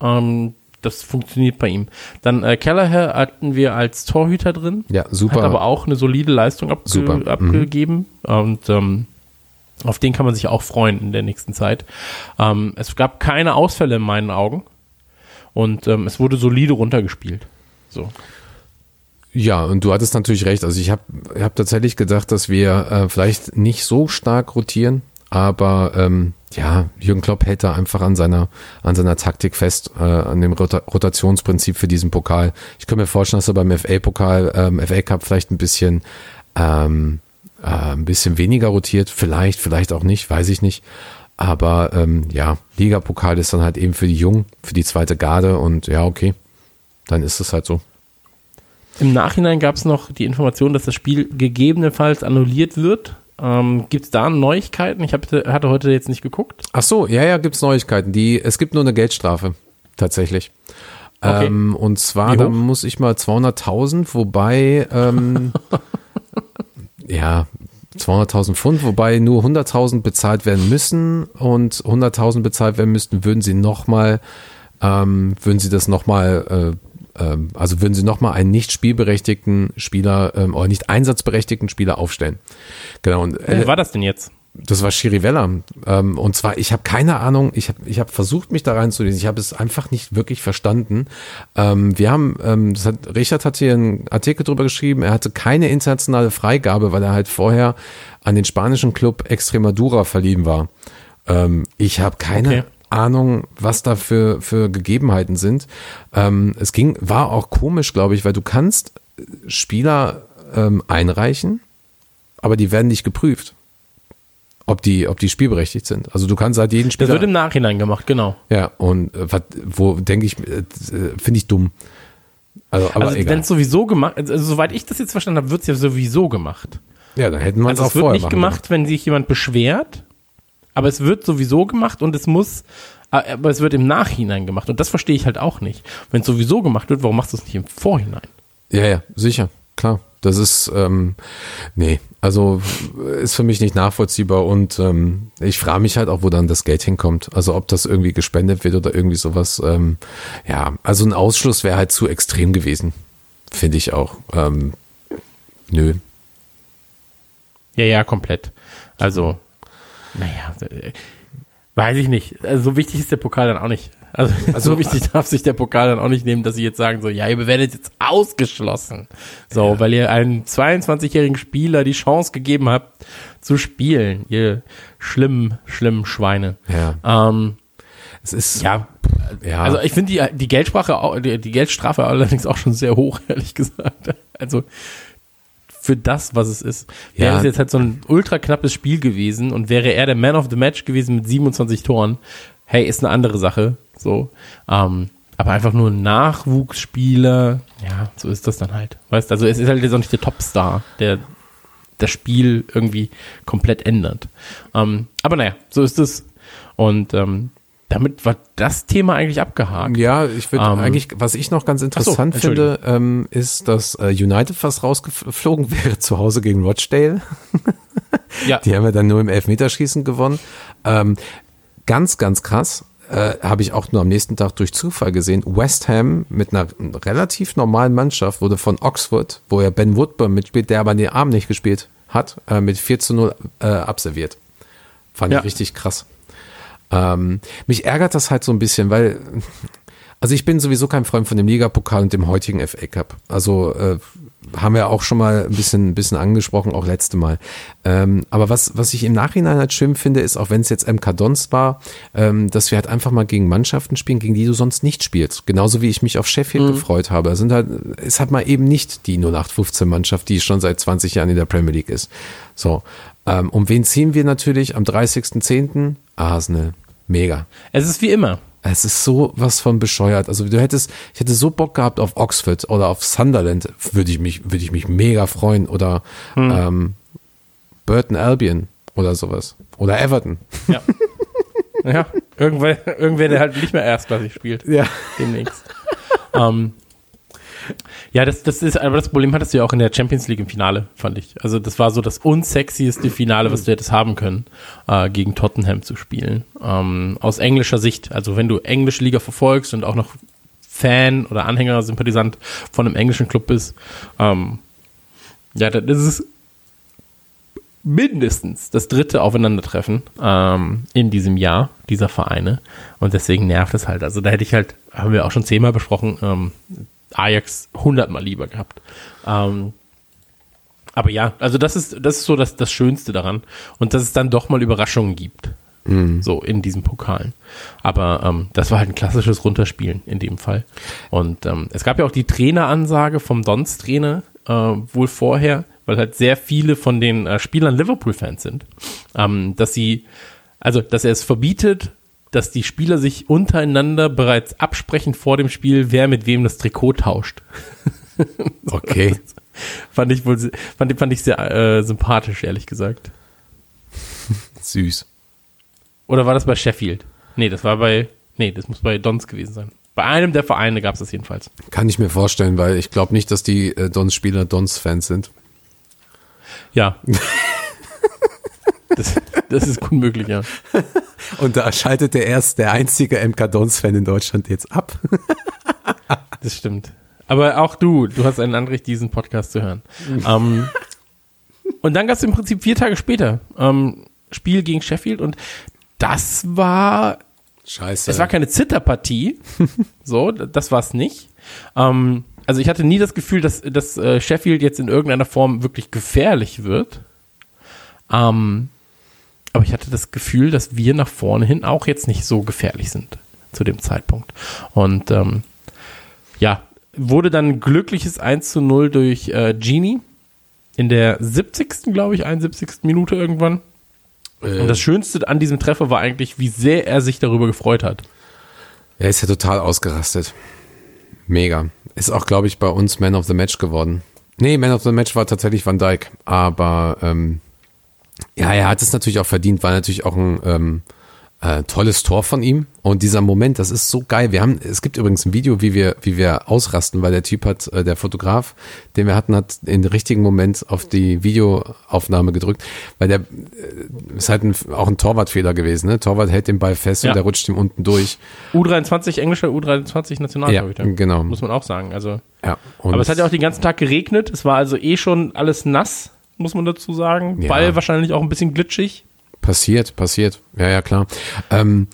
Ähm, das funktioniert bei ihm. Dann äh, Kelleher hatten wir als Torhüter drin. Ja, super. Hat aber auch eine solide Leistung abge Super. Mhm. abgegeben. Und ähm, auf den kann man sich auch freuen in der nächsten Zeit. Ähm, es gab keine Ausfälle in meinen Augen. Und ähm, es wurde solide runtergespielt. So. Ja, und du hattest natürlich recht. Also ich habe hab tatsächlich gedacht, dass wir äh, vielleicht nicht so stark rotieren, aber ähm, ja, Jürgen Klopp hält da einfach an seiner, an seiner Taktik fest, äh, an dem Rota Rotationsprinzip für diesen Pokal. Ich kann mir vorstellen, dass er beim FA-Pokal, ähm, FA Cup vielleicht ein bisschen, ähm, äh, ein bisschen weniger rotiert, vielleicht, vielleicht auch nicht, weiß ich nicht. Aber ähm, ja, Ligapokal ist dann halt eben für die Jungen, für die zweite Garde und ja, okay, dann ist es halt so. Im Nachhinein gab es noch die Information, dass das Spiel gegebenenfalls annulliert wird. Ähm, Gibt es da Neuigkeiten? Ich hab, hatte heute jetzt nicht geguckt. Ach so, ja, ja, gibt's Neuigkeiten. Die, es gibt nur eine Geldstrafe, tatsächlich. Okay. Ähm, und zwar, da muss ich mal 200.000, wobei, ähm, <laughs> ja, 200.000 Pfund, wobei nur 100.000 bezahlt werden müssen und 100.000 bezahlt werden müssten, würden sie nochmal, ähm, würden sie das nochmal, äh, ähm, also würden sie nochmal einen nicht spielberechtigten Spieler ähm, oder nicht einsatzberechtigten Spieler aufstellen. Genau. Und, äh, Wer war das denn jetzt? das war Chirivella. Ähm, und zwar, ich habe keine Ahnung, ich habe ich hab versucht, mich da reinzulesen. Ich habe es einfach nicht wirklich verstanden. Ähm, wir haben, ähm, das hat, Richard hat hier einen Artikel drüber geschrieben, er hatte keine internationale Freigabe, weil er halt vorher an den spanischen Club Extremadura verliehen war. Ähm, ich habe keine Okay. Ahnung, was da für, für Gegebenheiten sind. Ähm, es ging, war auch komisch, glaube ich, weil du kannst Spieler ähm, einreichen, aber die werden nicht geprüft. ob die, ob die spielberechtigt sind. Also du kannst halt jeden Das Spieler. wird im Nachhinein gemacht, genau. ja, und äh, was, wo denke ich, äh, finde ich dumm. Also, aber also wenn es sowieso gemacht, also soweit ich das jetzt verstanden habe, wird es ja sowieso gemacht. Ja, dann hätten wir es Also auch es wird vorher nicht machen gemacht, wenn sich jemand beschwert, aber es wird sowieso gemacht und es muss, äh, aber es wird im Nachhinein gemacht und das verstehe ich halt auch nicht. Wenn es sowieso gemacht wird, warum machst du es nicht im Vorhinein? Ja, ja, sicher, klar. Das ist, ähm, nee, also ist für mich nicht nachvollziehbar und ähm, ich frage mich halt auch, wo dann das Geld hinkommt. Also ob das irgendwie gespendet wird oder irgendwie sowas. Ähm, ja, also ein Ausschluss wäre halt zu extrem gewesen, finde ich auch. Ähm, nö. Ja, ja, komplett. Also, naja, äh, weiß ich nicht. Also, so wichtig ist der Pokal dann auch nicht. Also, <laughs> so wichtig darf sich der Pokal dann auch nicht nehmen, dass sie jetzt sagen so, ja, ihr werdet jetzt ausgeschlossen. So, weil ihr einem 22-jährigen Spieler die Chance gegeben habt, zu spielen. Ihr schlimmen, schlimmen Schweine. Ja, Ähm, es ist, ja, ja, also ich finde die, die Geldsprache, die, die Geldstrafe allerdings auch schon sehr hoch, <laughs> ehrlich gesagt. Also für das, was es ist. Wäre Ja. es jetzt halt so ein ultra knappes Spiel gewesen und wäre er der Man of the Match gewesen mit 27 Toren, hey, ist eine andere Sache. So. Ähm, aber einfach nur ein Nachwuchsspieler, ja, so ist das dann halt. Weißt also es ist halt jetzt auch nicht der Topstar, der das Spiel irgendwie komplett ändert. Ähm, aber naja, so ist es. Und ähm, damit war das Thema eigentlich abgehakt. Ja, ich würde Ähm, eigentlich, was ich noch ganz so, interessant finde, ähm, ist, dass äh, United fast rausgeflogen <laughs> wäre zu Hause gegen Rochdale. Ja, Die haben ja dann nur im Elfmeterschießen gewonnen. Ähm, ganz, ganz krass. Äh, habe ich auch nur am nächsten Tag durch Zufall gesehen. West Ham mit einer relativ normalen Mannschaft wurde von Oxford, wo ja Ben Woodburn mitspielt, der aber den Arm nicht gespielt hat, äh, mit 4 zu 0 äh, abserviert. Fand Ja. ich richtig krass. Ähm, mich ärgert das halt so ein bisschen, weil, also ich bin sowieso kein Freund von dem Ligapokal und dem heutigen FA Cup. Also äh, haben wir auch schon mal ein bisschen, ein bisschen angesprochen, auch letzte Mal. Ähm, aber was, was ich im Nachhinein halt schön finde, ist, auch wenn es jetzt MK Dons war, ähm, dass wir halt einfach mal gegen Mannschaften spielen, gegen die du sonst nicht spielst. Genauso wie ich mich auf Sheffield gefreut habe. Es sind halt, es hat mal eben nicht die 0815 Mannschaft, die schon seit 20 Jahren in der Premier League ist. So. Ähm, um wen ziehen wir natürlich am 30.10.? Arsenal. Mega. es ist wie immer. Es ist so was von bescheuert. Also du hättest, ich hätte so Bock gehabt auf Oxford oder auf Sunderland, würde ich mich, würde ich mich mega freuen. Oder ähm, Burton Albion oder sowas. Oder Everton. Ja. ja, irgendwer, irgendwer, der halt nicht mehr erstklassig spielt. Ja. Demnächst. ähm, ja, das, das ist, aber das Problem hattest du ja auch in der Champions League im Finale, fand ich. Also das war so das unsexieste Finale, was du hättest haben können, äh, gegen Tottenham zu spielen. Ähm, aus englischer Sicht. Also wenn du englische Liga verfolgst und auch noch Fan oder Anhänger, Sympathisant von einem englischen Club bist, ähm, ja, dann ist es mindestens das dritte Aufeinandertreffen ähm, in diesem Jahr dieser Vereine. Und deswegen nervt es halt. Also da hätte ich halt, haben wir auch schon zehnmal besprochen, ähm, Ajax hundertmal lieber gehabt. Ähm, aber ja, also das ist, das ist so das, das Schönste daran. Und dass es dann doch mal Überraschungen gibt. So in diesen Pokalen. Aber ähm, das war halt ein klassisches Runterspielen in dem Fall. Und ähm, es gab ja auch die Traineransage vom Dons-Trainer äh, wohl vorher, weil halt sehr viele von den äh, Spielern Liverpool-Fans sind, ähm, dass sie, also dass er es verbietet, dass die Spieler sich untereinander bereits absprechen vor dem Spiel, wer mit wem das Trikot tauscht. <laughs> Okay. Fand ich wohl, fand, fand ich sehr äh, sympathisch, ehrlich gesagt. Süß. Oder war das bei Sheffield? Nee, das war bei, nee, das muss bei Dons gewesen sein. Bei einem der Vereine gab es das jedenfalls. Kann ich mir vorstellen, weil ich glaube nicht, dass die äh, Dons-Spieler Dons-Fans sind. Ja. <laughs> das, das ist gut möglich, ja. Und da schaltet der erst der einzige MK Dons-Fan in Deutschland jetzt ab. <laughs> Das stimmt. Aber auch du, du hast ein Anrecht, diesen Podcast zu hören. ähm, und dann gab es im Prinzip vier Tage später ähm, Spiel gegen Sheffield und das war Scheiße. Es war keine Zitterpartie. <laughs> so, das war es nicht. Ähm, also ich hatte nie das Gefühl, dass, dass äh, Sheffield jetzt in irgendeiner Form wirklich gefährlich wird. Ähm, aber ich hatte das Gefühl, dass wir nach vorne hin auch jetzt nicht so gefährlich sind zu dem Zeitpunkt. Und ähm, ja, wurde dann ein glückliches 1 zu 0 durch äh, Genie in der 70. glaube ich, 71. Minute irgendwann. Und das Schönste an diesem Treffer war eigentlich, wie sehr er sich darüber gefreut hat. Er ist ja total ausgerastet. Mega. Ist auch, glaube ich, bei uns Man of the Match geworden. Nee, Man of the Match war tatsächlich Van Dijk. Aber ähm, ja, er hat es natürlich auch verdient, war natürlich auch ein ähm, äh, tolles Tor von ihm. Und dieser Moment, das ist so geil. Wir haben, es gibt übrigens ein Video, wie wir, wie wir ausrasten, weil der Typ hat, äh, der Fotograf, den wir hatten, hat in den richtigen Moment auf die Videoaufnahme gedrückt, weil der äh, ist halt ein, auch ein Torwartfehler gewesen. Ne? Torwart hält den Ball fest Ja. und der rutscht ihm unten durch. U23 englischer, U23 Nationaltorhüter. Ja, genau. Muss man auch sagen. Also, Ja, aber es hat ja auch den ganzen Tag geregnet. Es war also eh schon alles nass, muss man dazu sagen. Ja. Ball wahrscheinlich auch ein bisschen glitschig. Passiert, passiert. Ja, ja, klar. Ähm,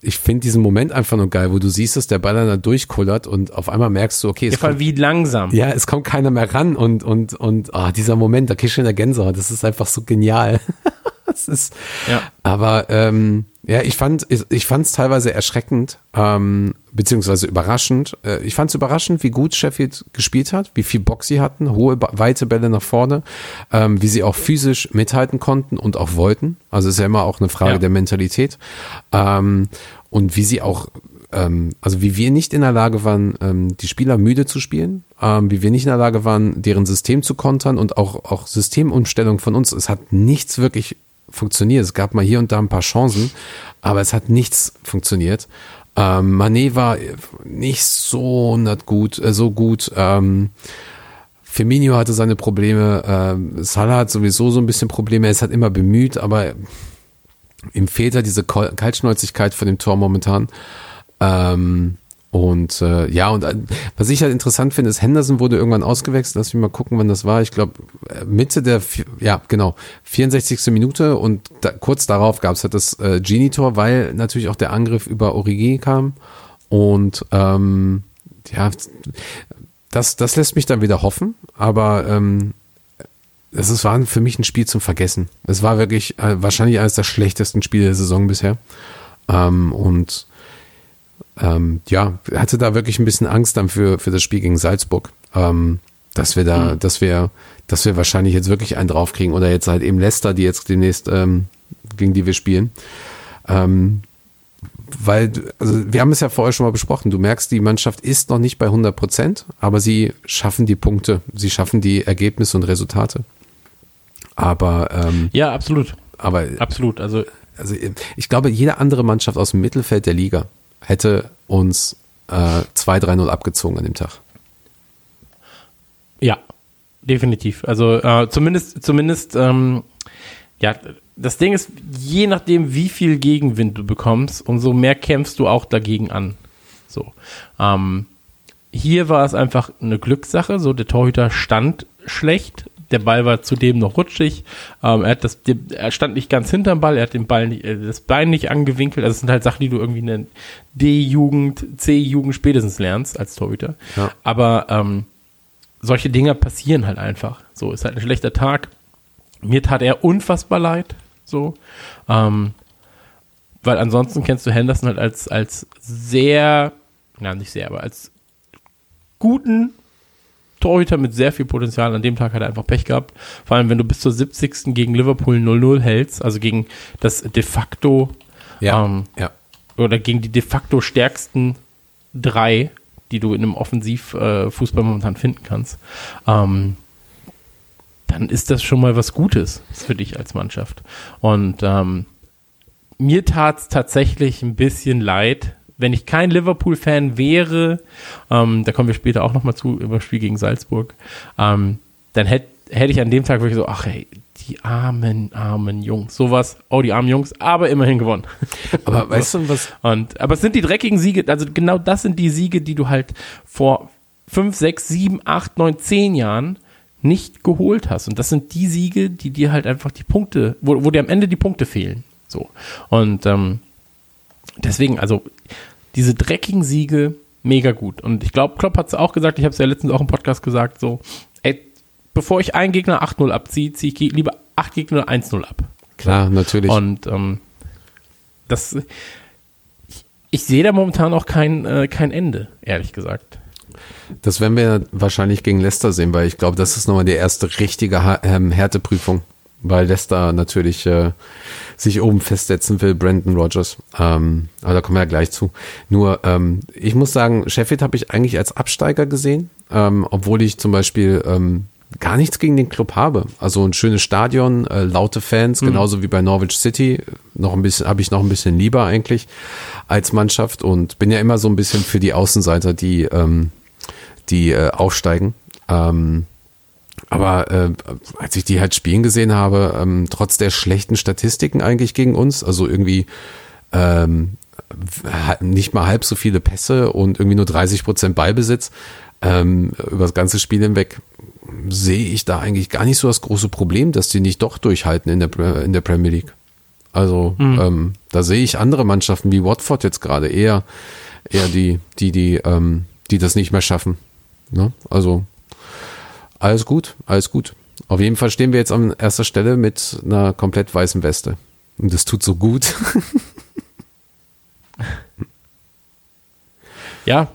ich finde diesen Moment einfach nur geil, wo du siehst, dass der Ball dann da durchkullert und auf einmal merkst du, okay, es kommt, wie langsam. ja, es kommt keiner mehr ran und, und, und, ah, dieser Moment, da kriegst du in der Gänsehaut, das ist einfach so genial. <laughs> das ist, Ja. aber, ähm, ja, ich fand, ich, ich fand es teilweise erschreckend, ähm, beziehungsweise überraschend. Äh, ich fand es überraschend, wie gut Sheffield gespielt hat, wie viel Bock sie hatten, hohe, weite Bälle nach vorne, ähm, wie sie auch physisch mithalten konnten und auch wollten. Also ist ja immer auch eine Frage Ja. der Mentalität. Ähm, und wie sie auch, ähm, also wie wir nicht in der Lage waren, ähm, die Spieler müde zu spielen, ähm, wie wir nicht in der Lage waren, deren System zu kontern und auch, auch Systemumstellung von uns. Es hat nichts wirklich funktioniert. Es gab mal hier und da ein paar Chancen, aber es hat nichts funktioniert. Ähm, Manet war nicht so gut, äh, so gut. Ähm, Firmino hatte seine Probleme, ähm, Salah hat sowieso so ein bisschen Probleme, er halt immer bemüht, aber ihm fehlt halt diese Kaltschnäuzigkeit von dem Tor momentan. Ähm, und äh, ja, und äh, was ich halt interessant finde, ist, Henderson wurde irgendwann ausgewechselt. Lass mich mal gucken, wann das war. Ich glaube, Mitte der, ja, genau, 64. Minute und da, kurz darauf gab es halt das äh, Genie-Tor, weil natürlich auch der Angriff über Origi kam. Und ähm, ja, das, das lässt mich dann wieder hoffen, aber ähm, es ist- war für mich ein Spiel zum Vergessen. Es war wirklich äh, wahrscheinlich eines der schlechtesten Spiele der Saison bisher. Ähm, und ähm, ja, hatte da wirklich ein bisschen Angst dann für, für das Spiel gegen Salzburg. Ähm, dass wir da, dass wir, dass wir wahrscheinlich jetzt wirklich einen draufkriegen oder jetzt halt eben Leicester, die jetzt demnächst, ähm, gegen die wir spielen. Ähm, weil, also wir haben es ja vorher schon mal besprochen, du merkst, die Mannschaft ist noch nicht bei 100 Prozent, aber sie schaffen die Punkte, sie schaffen die Ergebnisse und Resultate. Aber, ähm, Ja, absolut. aber Absolut. Also, also ich glaube, jede andere Mannschaft aus dem Mittelfeld der Liga hätte uns äh, 2-3-0 abgezogen an dem Tag. ja, definitiv. Also, äh, zumindest, zumindest, ähm, ja, das Ding ist, je nachdem, wie viel Gegenwind du bekommst, umso mehr kämpfst du auch dagegen an. So. Ähm, hier war es einfach eine Glückssache. So, der Torhüter stand schlecht. Der Ball war zudem noch rutschig. Ähm, er, hat das, er stand nicht ganz hinterm Ball. Er hat den Ball nicht, äh, das Bein nicht angewinkelt. Also, es sind halt Sachen, die du irgendwie in der D-Jugend, C-Jugend spätestens lernst als Torhüter. Ja. Aber ähm, solche Dinger passieren halt einfach. So, ist halt ein schlechter Tag. Mir tat er unfassbar leid. So. Ähm, weil ansonsten kennst du Henderson halt als, als sehr, na nicht sehr, aber als guten Torhüter mit sehr viel Potenzial. An dem Tag hat er einfach Pech gehabt. Vor allem, wenn du bis zur 70. gegen Liverpool 0-0 hältst, also gegen das de facto Ähm, ja. oder gegen die de facto stärksten drei, die du in einem Offensivfußball äh, momentan finden kannst, ähm, dann ist das schon mal was Gutes für dich als Mannschaft. Und ähm, mir tat es tatsächlich ein bisschen leid, wenn ich kein Liverpool-Fan wäre, ähm, da kommen wir später auch nochmal zu, über das Spiel gegen Salzburg, ähm, dann hätte hätte ich an dem Tag wirklich so, ach hey, die armen, armen Jungs, sowas, oh die armen Jungs, aber immerhin gewonnen. <laughs> Aber weißt du, was, Und, aber es sind die dreckigen Siege, also genau das sind die Siege, die du halt vor fünf, sechs, sieben, acht, neun, zehn Jahren nicht geholt hast. Und das sind die Siege, die dir halt einfach die Punkte, wo, wo dir am Ende die Punkte fehlen. So. Und ähm, deswegen, also diese dreckigen Siege, mega gut. Und ich glaube, Klopp hat es auch gesagt, ich habe es ja letztens auch im Podcast gesagt, so, ey, bevor ich einen Gegner 8-0 abziehe, ziehe ich lieber acht Gegner 1-0 ab. klar, natürlich. Und ähm, das, ich, ich sehe da momentan auch kein, äh, kein Ende, ehrlich gesagt. Das werden wir wahrscheinlich gegen Leicester sehen, weil ich glaube, das ist nochmal die erste richtige Ha- ähm, Härteprüfung. Weil Leicester natürlich äh, sich oben festsetzen will, Brandon Rogers. Ähm, aber da kommen wir ja gleich zu. Nur, ähm, ich muss sagen, Sheffield habe ich eigentlich als Absteiger gesehen, ähm, obwohl ich zum Beispiel ähm, gar nichts gegen den Club habe. Also ein schönes Stadion, äh, laute Fans, genauso wie bei Norwich City. Noch ein bisschen, habe ich noch ein bisschen lieber eigentlich als Mannschaft und bin ja immer so ein bisschen für die Außenseiter, die, ähm, die äh, aufsteigen. Ähm, aber äh, als ich die halt spielen gesehen habe, ähm, trotz der schlechten Statistiken eigentlich gegen uns, also irgendwie ähm, nicht mal halb so viele Pässe und irgendwie nur 30 Prozent Ballbesitz ähm, über das ganze Spiel hinweg, sehe ich da eigentlich gar nicht so das große Problem, dass die nicht doch durchhalten in der, in der Premier League. Also ähm, da sehe ich andere Mannschaften wie Watford jetzt gerade eher, eher die, die, die, ähm, die das nicht mehr schaffen. Ne? Also alles gut, alles gut. Auf jeden Fall stehen wir jetzt an erster Stelle mit einer komplett weißen Weste. Und das tut so gut. <laughs> Ja,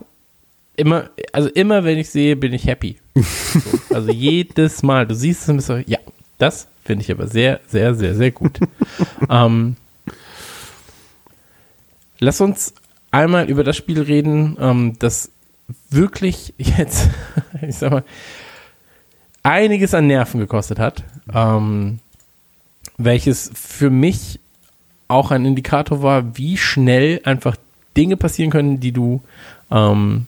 immer, also immer wenn ich sehe, bin ich happy. So, <laughs> also jedes Mal, du siehst es und bist so, ja, das finde ich aber sehr, sehr, sehr, sehr gut. <laughs> ähm, lass uns einmal über das Spiel reden, ähm, das wirklich jetzt, ich sag mal, einiges an Nerven gekostet hat, ähm, welches für mich auch ein Indikator war, wie schnell einfach Dinge passieren können, die du, ähm,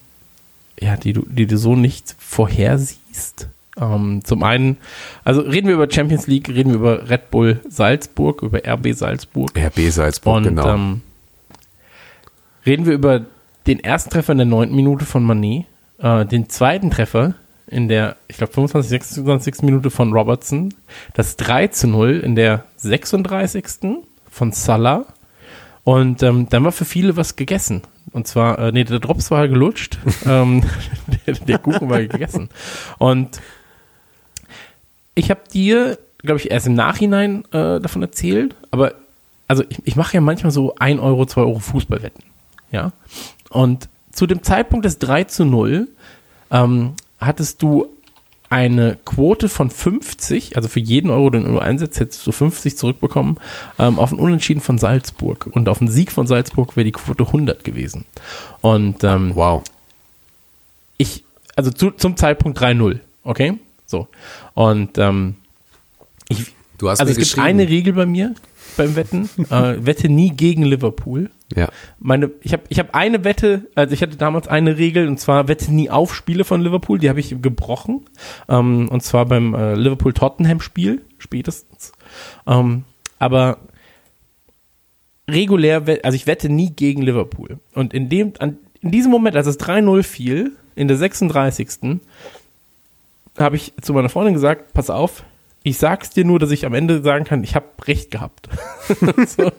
ja, die du, die du so nicht vorhersiehst. Ähm, zum einen, also reden wir über Champions League, reden wir über Red Bull Salzburg, über RB Salzburg. RB Salzburg, Und genau. ähm, reden wir über den ersten Treffer in der neunten Minute von Manet, äh, den zweiten Treffer in der, ich glaube, 25, 26. Minute von Robertson, das 3 zu 0 in der 36. von Salah und ähm, dann war für viele was gegessen. Und zwar, äh, nee, der Drops war gelutscht, <laughs> ähm, der, der Kuchen war gegessen. Und ich habe dir, glaube ich, erst im Nachhinein äh, davon erzählt, aber also ich, ich mache ja manchmal so 1 Euro, 2 Euro Fußballwetten. Ja. Und zu dem Zeitpunkt des 3 zu 0 ähm, hattest du eine Quote von 50, also für jeden Euro, den du einsetzt, hättest du 50 zurückbekommen, ähm, auf einen Unentschieden von Salzburg. Und auf einen Sieg von Salzburg wäre die Quote 100 gewesen. Und ähm, wow. ich, also zu, zum Zeitpunkt 3-0, okay? So. Und ähm, ich, Du hast also es gibt eine Regel bei mir beim Wetten, äh, wette nie gegen Liverpool. Ja. Meine, ich habe ich hab eine Wette, also ich hatte damals eine Regel und zwar wette nie auf Spiele von Liverpool, die habe ich gebrochen. Ähm, und zwar beim äh, Liverpool-Tottenham-Spiel, spätestens. Ähm, aber regulär, also ich wette nie gegen Liverpool. Und in dem, an, in diesem Moment, als es 3-0 fiel, in der 36. habe ich zu meiner Freundin gesagt, pass auf, ich sag's dir nur, dass ich am Ende sagen kann, ich habe recht gehabt. <laughs> so.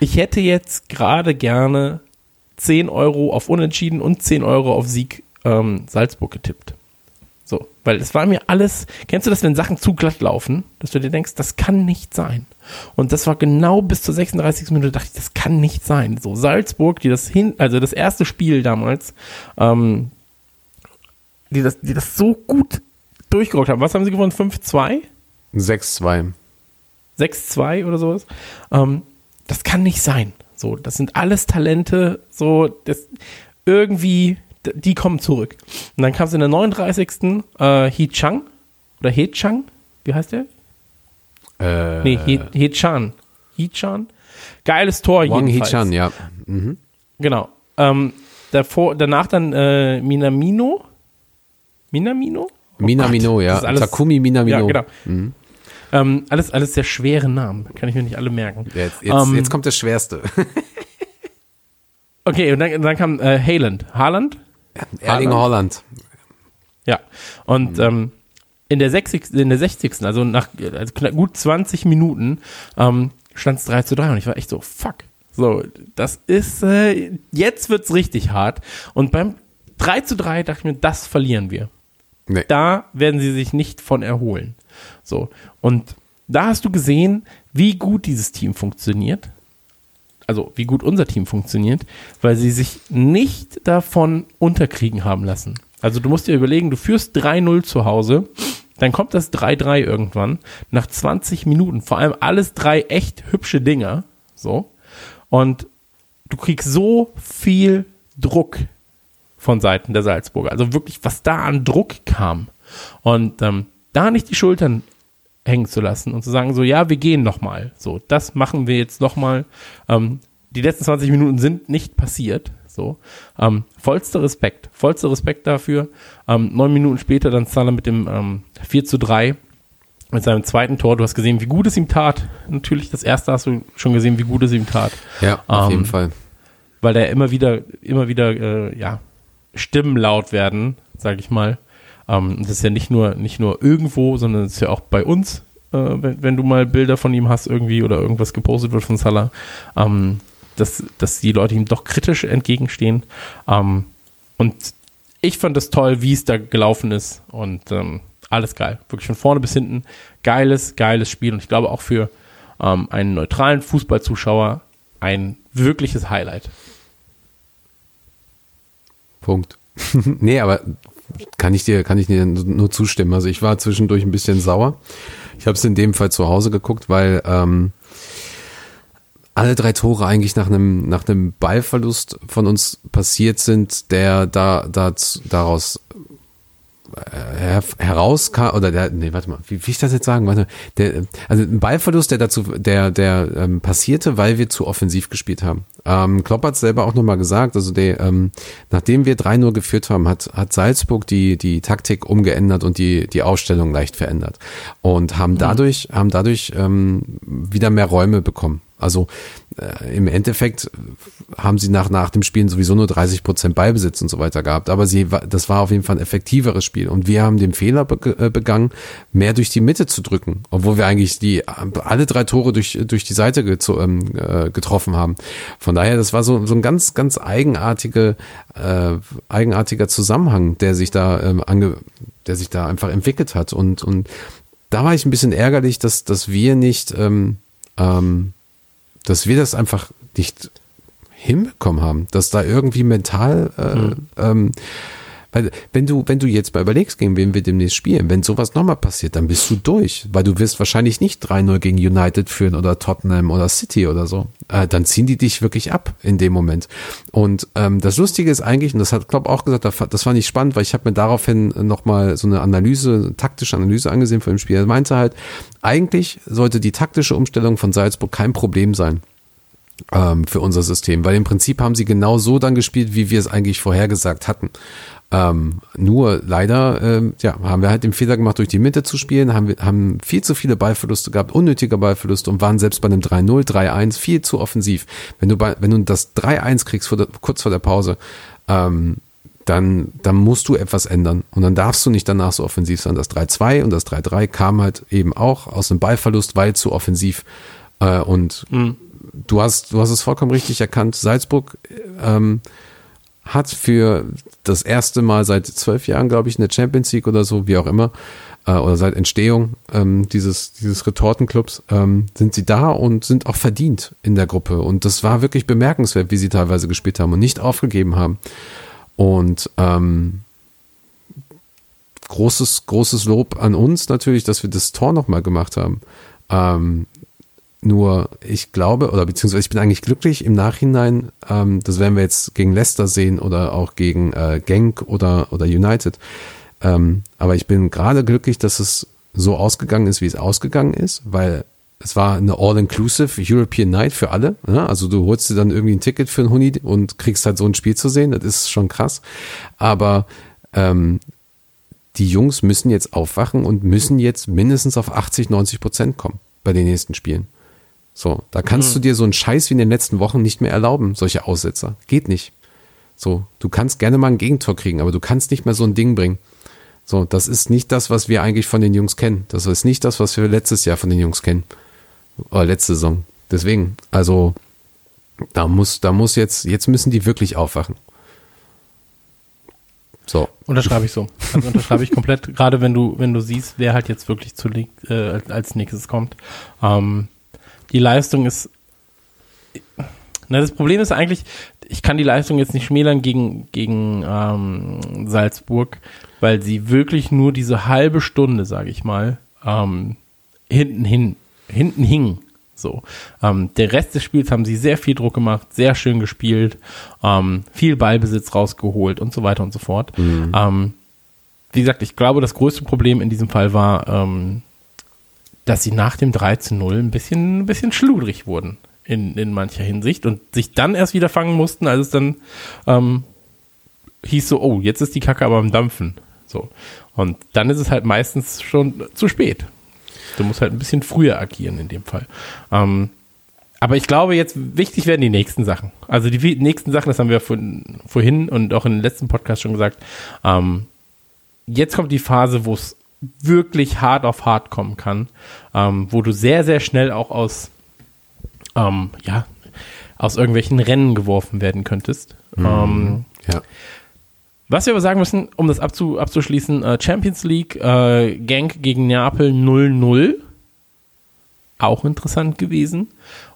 Ich hätte jetzt gerade gerne 10 Euro auf Unentschieden und 10 Euro auf Sieg ähm, Salzburg getippt. So, weil es war mir alles, kennst du das, wenn Sachen zu glatt laufen, dass du dir denkst, das kann nicht sein. Und das war genau bis zur 36. Minute, dachte ich, das kann nicht sein. So, Salzburg, die das hin, also das erste Spiel damals, ähm, die das, die das so gut durchgerockt haben. Was haben sie gewonnen? 5-2? 6-2. 6-2 oder sowas. Ähm, das kann nicht sein. So, das sind alles Talente, so, das irgendwie, die kommen zurück. Und dann kam es in der 39. Äh, He Chang oder He Chang, wie heißt der? Äh, Nee, He, He Chan. He Chan. Geiles Tor Wang jedenfalls. Hee-chan, ja. Mhm. Genau. Ähm, davor, danach dann äh, Minamino. Minamino? Oh Minamino, Gott, ja. alles- Takumi Minamino. Ja, genau. Ähm, alles, alles sehr schwere Namen. Kann ich mir nicht alle merken. Jetzt, jetzt, Ähm, jetzt kommt das Schwerste. <laughs> Okay, und dann, dann kam äh, Haaland. Haaland? Erling Holland. Ja. Und ähm, in, der 60, in der 60. also nach also knapp gut 20 Minuten ähm, stand es 3 zu 3 und ich war echt so, fuck. So, das ist, äh, jetzt wird's richtig hart. Und beim 3 zu 3 dachte ich mir, das verlieren wir. Nee. Da werden sie sich nicht von erholen. So. Und da hast du gesehen, wie gut dieses Team funktioniert. Also, wie gut unser Team funktioniert, weil sie sich nicht davon unterkriegen haben lassen. Also, du musst dir überlegen, du führst 3-0 zu Hause, dann kommt das 3-3 irgendwann nach 20 Minuten. Vor allem alles drei echt hübsche Dinger. So. Und du kriegst so viel Druck von Seiten der Salzburger. Also wirklich, was da an Druck kam. Und ähm, da nicht die Schultern hängen zu lassen und zu sagen, so, ja, wir gehen nochmal. So, das machen wir jetzt nochmal. Ähm, die letzten 20 Minuten sind nicht passiert. So, ähm, vollster Respekt, vollster Respekt dafür. Ähm, neun Minuten später dann Salah mit dem ähm, 4 zu 3 mit seinem zweiten Tor. Du hast gesehen, wie gut es ihm tat. Natürlich, das erste hast du schon gesehen, wie gut es ihm tat. Ja, auf Ähm, jeden Fall. Weil da immer wieder, immer wieder, äh, ja, Stimmen laut werden, sage ich mal. Ähm, das ist ja nicht nur, nicht nur irgendwo, sondern es ist ja auch bei uns, äh, wenn, wenn du mal Bilder von ihm hast irgendwie oder irgendwas gepostet wird von Salah, ähm, dass, dass die Leute ihm doch kritisch entgegenstehen. Ähm, und ich fand das toll, wie es da gelaufen ist und ähm, alles geil. Wirklich von vorne bis hinten. Geiles, geiles Spiel und ich glaube auch für ähm, einen neutralen Fußballzuschauer ein wirkliches Highlight. Punkt. <laughs> nee, aber kann ich dir, kann ich dir nur zustimmen. Also ich war zwischendurch ein bisschen sauer. Ich habe es in dem Fall zu Hause geguckt, weil ähm, alle drei Tore eigentlich nach einem nach einem Ballverlust von uns passiert sind, der da, da daraus her, herauskam oder der nee warte mal wie, wie ich das jetzt sagen warte der also ein Ballverlust der dazu der der ähm, passierte weil wir zu offensiv gespielt haben. Ähm, Klopp hat selber auch nochmal gesagt also der ähm, nachdem wir 3-0 geführt haben hat hat Salzburg die die Taktik umgeändert und die die Ausstellung leicht verändert und haben dadurch haben dadurch ähm, wieder mehr Räume bekommen also äh, im Endeffekt haben sie nach, nach dem Spielen sowieso nur 30 Prozent Ballbesitz und so weiter gehabt. Aber sie, das war auf jeden Fall ein effektiveres Spiel. Und wir haben den Fehler be äh, begangen, mehr durch die Mitte zu drücken. Obwohl wir eigentlich die, alle drei Tore durch, durch die Seite gezo- ähm, äh, getroffen haben. Von daher, das war so, so ein ganz, ganz eigenartige, äh, eigenartiger Zusammenhang, der sich da, ähm, ange, der sich da einfach entwickelt hat. Und, und da war ich ein bisschen ärgerlich, dass, dass wir nicht, ähm, ähm, dass wir das einfach nicht hinbekommen haben, dass da irgendwie mental, äh, ähm, weil wenn du, wenn du jetzt mal überlegst, gegen wen wir demnächst spielen, wenn sowas nochmal passiert, dann bist du durch, weil du wirst wahrscheinlich nicht 3-0 gegen United führen oder Tottenham oder City oder so. Äh, dann ziehen die dich wirklich ab in dem Moment. Und ähm, das Lustige ist eigentlich, und das hat Klopp auch gesagt, das fand- ich spannend, weil ich habe mir daraufhin nochmal so eine Analyse, eine taktische Analyse angesehen von dem Spiel. Er meinte halt, eigentlich sollte die taktische Umstellung von Salzburg kein Problem sein ähm, für unser System, weil im Prinzip haben sie genau so dann gespielt, wie wir es eigentlich vorhergesagt hatten. Ähm, nur leider, ähm, ja, haben wir halt den Fehler gemacht, durch die Mitte zu spielen, haben wir haben viel zu viele Ballverluste gehabt, unnötige Ballverluste und waren selbst bei einem 3-0, 3-1 viel zu offensiv. Wenn du bei, wenn du das 3-1 kriegst vor der, kurz vor der Pause, ähm, dann, dann musst du etwas ändern. Und dann darfst du nicht danach so offensiv sein. Das 3-2 und das 3-3 kam halt eben auch aus einem Ballverlust, weil zu offensiv. Äh, und du hast, du hast es vollkommen richtig erkannt. Salzburg ähm, hat für das erste Mal seit zwölf Jahren, glaube ich, in der Champions League oder so, wie auch immer, äh, oder seit Entstehung ähm, dieses, dieses Retortenclubs, ähm, sind sie da und sind auch verdient in der Gruppe. Und das war wirklich bemerkenswert, wie sie teilweise gespielt haben und nicht aufgegeben haben. Und ähm, großes, großes Lob an uns natürlich, dass wir das Tor nochmal gemacht haben. Ähm, nur ich glaube, oder beziehungsweise ich bin eigentlich glücklich im Nachhinein, ähm, das werden wir jetzt gegen Leicester sehen oder auch gegen äh, Genk oder, oder United. Ähm, aber ich bin gerade glücklich, dass es so ausgegangen ist, wie es ausgegangen ist, weil es war eine All-Inclusive European Night für alle. Ne? Also du holst dir dann irgendwie ein Ticket für einen Huni und kriegst halt so ein Spiel zu sehen. Das ist schon krass. Aber ähm, die Jungs müssen jetzt aufwachen und müssen jetzt mindestens auf 80, 90 Prozent kommen bei den nächsten Spielen. So, da kannst du dir so einen Scheiß wie in den letzten Wochen nicht mehr erlauben, solche Aussetzer. Geht nicht. So, du kannst gerne mal ein Gegentor kriegen, aber du kannst nicht mehr so ein Ding bringen. So, das ist nicht das, was wir eigentlich von den Jungs kennen. Das ist nicht das, was wir letztes Jahr von den Jungs kennen. Oder letzte Saison. Deswegen, also, da muss, da muss jetzt, jetzt müssen die wirklich aufwachen. So. Unterschreibe ich so. Also unterschreibe ich komplett, <laughs> gerade wenn du, wenn du siehst, wer halt jetzt wirklich zu, äh, als nächstes kommt. Ähm, die Leistung ist Na, das Problem ist eigentlich, ich kann die Leistung jetzt nicht schmälern gegen, gegen ähm, Salzburg, weil sie wirklich nur diese halbe Stunde, sage ich mal, ähm, hinten hin, hinten hingen. So. Ähm, der Rest des Spiels haben sie sehr viel Druck gemacht, sehr schön gespielt, ähm, viel Ballbesitz rausgeholt und so weiter und so fort. Ähm, wie gesagt, ich glaube, das größte Problem in diesem Fall war, ähm, dass sie nach dem 3 zu 0 ein bisschen, ein bisschen schludrig wurden in, in mancher Hinsicht und sich dann erst wieder fangen mussten, als es dann ähm, hieß so, oh, jetzt ist die Kacke aber am Dampfen. So. Und dann ist es halt meistens schon zu spät. Du musst halt ein bisschen früher agieren in dem Fall. Ähm, aber ich glaube, jetzt wichtig werden die nächsten Sachen. Also die nächsten Sachen, das haben wir vorhin und auch in den letzten Podcast schon gesagt. Ähm, jetzt kommt die Phase, wo es wirklich hart auf hart kommen kann, ähm, wo du sehr, sehr schnell auch aus, ähm, ja, aus irgendwelchen Rennen geworfen werden könntest. Ähm, Ja. was wir aber sagen müssen, um das abzu, abzuschließen, äh, Champions League, äh, Genk gegen Neapel 0-0. Auch interessant gewesen.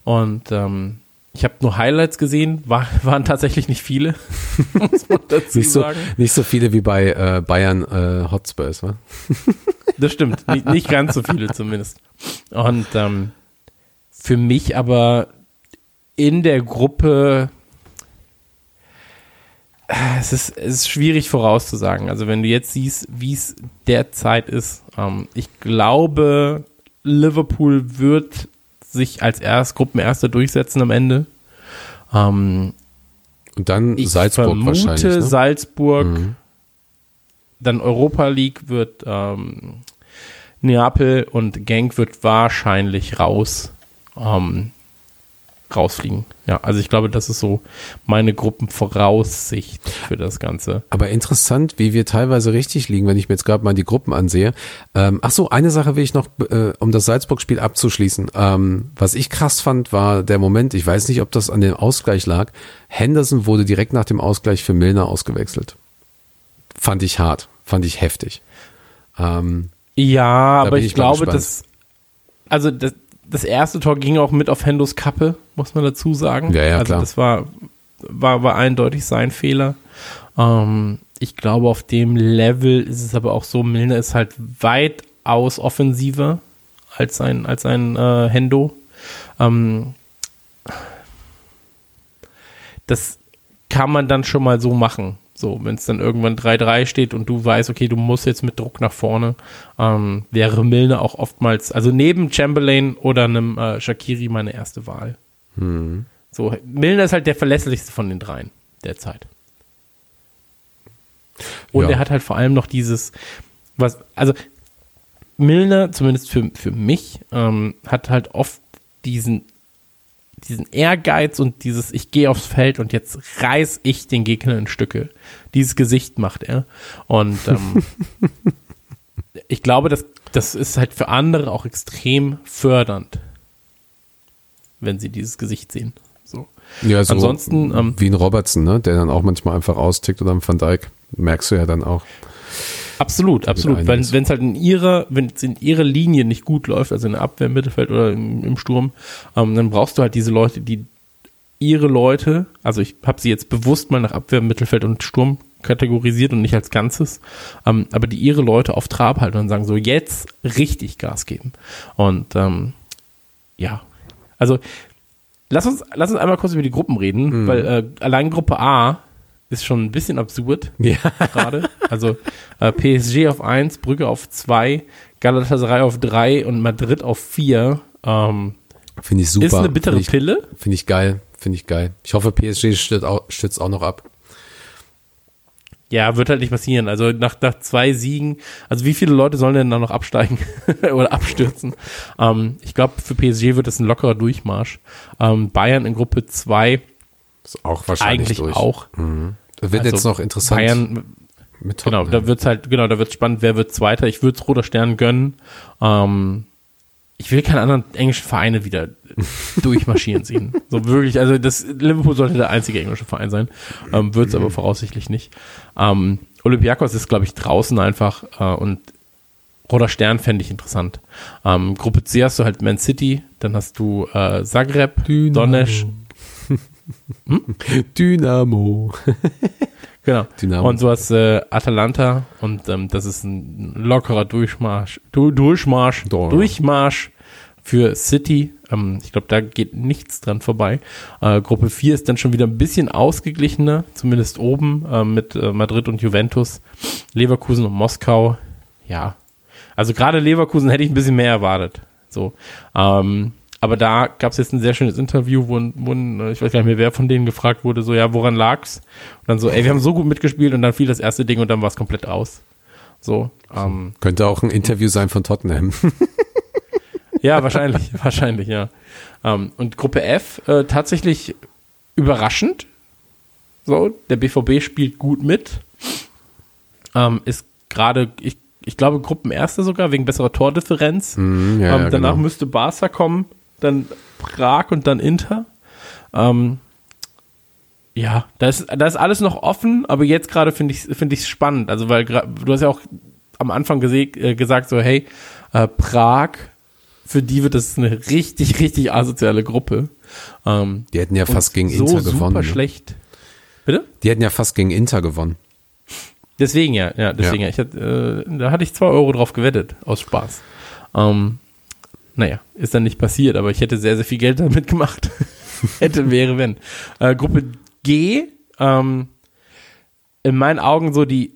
Und ähm, ich habe nur Highlights gesehen, war, <laughs> waren tatsächlich nicht viele, <laughs> muss man dazu Nicht so, sagen. nicht so viele wie bei äh, Bayern äh, Hotspurs, wa? <laughs> Das stimmt, nicht, nicht ganz so viele zumindest. Und ähm, für mich aber in der Gruppe, äh, es ist, es ist schwierig vorauszusagen. Also wenn du jetzt siehst, wie es derzeit ist, ähm, ich glaube, Liverpool wird sich als erst Gruppenerster durchsetzen am Ende. Ähm, Und dann ich Salzburg vermute wahrscheinlich. Ne? Salzburg, Mhm. dann Europa League wird ähm, Neapel und Genk wird wahrscheinlich raus ähm, rausfliegen. Ja, also ich glaube, das ist so meine Gruppenvoraussicht für das Ganze. Aber interessant, wie wir teilweise richtig liegen, wenn ich mir jetzt gerade mal die Gruppen ansehe. Ähm, ach so, eine Sache will ich noch, äh, um das Salzburg-Spiel abzuschließen. Ähm, was ich krass fand, war der Moment, ich weiß nicht, ob das an dem Ausgleich lag. Henderson wurde direkt nach dem Ausgleich für Milner ausgewechselt. Fand ich hart, fand ich heftig. Ähm, Ja, aber ich, glaube, gespannt. dass also das, das erste Tor ging auch mit auf Hendos Kappe, muss man dazu sagen. Ja, ja, also klar. das war, war, war eindeutig sein Fehler. Ähm, ich glaube, auf dem Level ist es aber auch so, Milner ist halt weitaus offensiver als ein, als ein äh, Hendo. Ähm, das kann man dann schon mal so machen. So, wenn es dann irgendwann 3-3 steht und du weißt, okay, du musst jetzt mit Druck nach vorne, ähm, wäre Milner auch oftmals, also neben Chamberlain oder einem äh, Shakiri meine erste Wahl. So, Milner ist halt der verlässlichste von den dreien derzeit. Und Ja. er hat halt vor allem noch dieses, was, also Milner, zumindest für, für mich, ähm, hat halt oft diesen, diesen Ehrgeiz und dieses, ich gehe aufs Feld und jetzt reiß ich den Gegner in Stücke. Dieses Gesicht macht er. Und ähm, <laughs> ich glaube, das, das ist halt für andere auch extrem fördernd, wenn sie dieses Gesicht sehen. So. ja, so Ansonsten, ähm, wie ein Robertson, ne, der dann auch manchmal einfach austickt oder ein Van Dijk. Merkst du ja dann auch. Absolut, absolut. Wenn es halt in ihrer, wenn es in ihrer Linie nicht gut läuft, also in der Abwehr, im Mittelfeld oder im, im Sturm, ähm, dann brauchst du halt diese Leute, die ihre Leute, also ich habe sie jetzt bewusst mal nach Abwehr, Mittelfeld und Sturm kategorisiert und nicht als Ganzes, ähm, aber die ihre Leute auf Trab halten und sagen so, jetzt richtig Gas geben. Und ähm, ja, also lass uns, lass uns einmal kurz über die Gruppen reden, weil äh, allein Gruppe A ist schon ein bisschen absurd <laughs> Ja. gerade. Also äh, PSG auf 1, Brügge auf 2, Galatasaray auf 3 und Madrid auf 4. Ähm, Finde ich super. ist eine bittere Finde ich, Pille. Finde ich geil. Finde ich geil. Ich hoffe, PSG stützt auch, stützt auch noch ab. Ja, wird halt nicht passieren. Also nach, nach zwei Siegen, also wie viele Leute sollen denn da noch absteigen <laughs> oder abstürzen? Ähm, ich glaube, für PSG wird es ein lockerer Durchmarsch. Ähm, Bayern in Gruppe 2 Ist auch wahrscheinlich eigentlich durch. auch. Das wird Also jetzt noch interessant. Bayern, mit genau, da wird's halt, genau, da wird's spannend, wer wird Zweiter. Ich würde Roter Stern gönnen. Ähm, ich will keine anderen englischen Vereine wieder <laughs> durchmarschieren sehen. So wirklich, also das Liverpool sollte der einzige englische Verein sein, ähm, wird es aber voraussichtlich nicht. Ähm, Olympiakos ist, glaube ich, draußen einfach äh, und Roter Stern fände ich interessant. Ähm, Gruppe C hast du halt Man City, dann hast du äh, Zagreb, Dynamo. Donetsk, <laughs> Dynamo. <laughs> Genau. Dynamo. Und du hast äh, Atalanta und ähm, das ist ein lockerer Durchmarsch, du, Durchmarsch, Durch. Durchmarsch für City. Ähm, ich glaube, da geht nichts dran vorbei. Äh, Gruppe 4 ist dann schon wieder ein bisschen ausgeglichener, zumindest oben äh, mit äh, Madrid und Juventus, Leverkusen und Moskau. Ja, also gerade Leverkusen hätte ich ein bisschen mehr erwartet. So, ähm, aber da gab es jetzt ein sehr schönes Interview, wo, wo äh, ich weiß gar nicht mehr, wer von denen gefragt wurde, so, ja, woran lag's? Und dann so, ey, wir haben so gut mitgespielt und dann fiel das erste Ding und dann war es komplett aus. So, ähm, Könnte auch ein Interview sein von Tottenham. <laughs> ja, wahrscheinlich, <laughs> wahrscheinlich, ja. Ähm, und Gruppe F äh, tatsächlich überraschend. So, der BVB spielt gut mit. Ähm, ist gerade, ich, ich glaube, Gruppenerster sogar, wegen besserer Tordifferenz. Mhm, ja, ähm, ja, danach genau. müsste Barca kommen, dann Prag und dann Inter. Ähm, ja, da ist, da ist alles noch offen, aber jetzt gerade finde ich es find ich's spannend. Also, weil du hast ja auch am Anfang äh, gesagt, so, hey, äh, Prag, für die wird das eine richtig, richtig asoziale Gruppe. Ähm, Die hätten ja fast gegen so Inter super gewonnen. Ne? schlecht. Bitte? Die hätten ja fast gegen Inter gewonnen. Deswegen ja, ja, deswegen ja. Ich hatte, äh, da hatte ich zwei Euro drauf gewettet, aus Spaß. Ähm, naja, ist dann nicht passiert, aber ich hätte sehr, sehr viel Geld damit gemacht. <laughs> hätte, wäre, wenn. Äh, Gruppe G, ähm, in meinen Augen so die,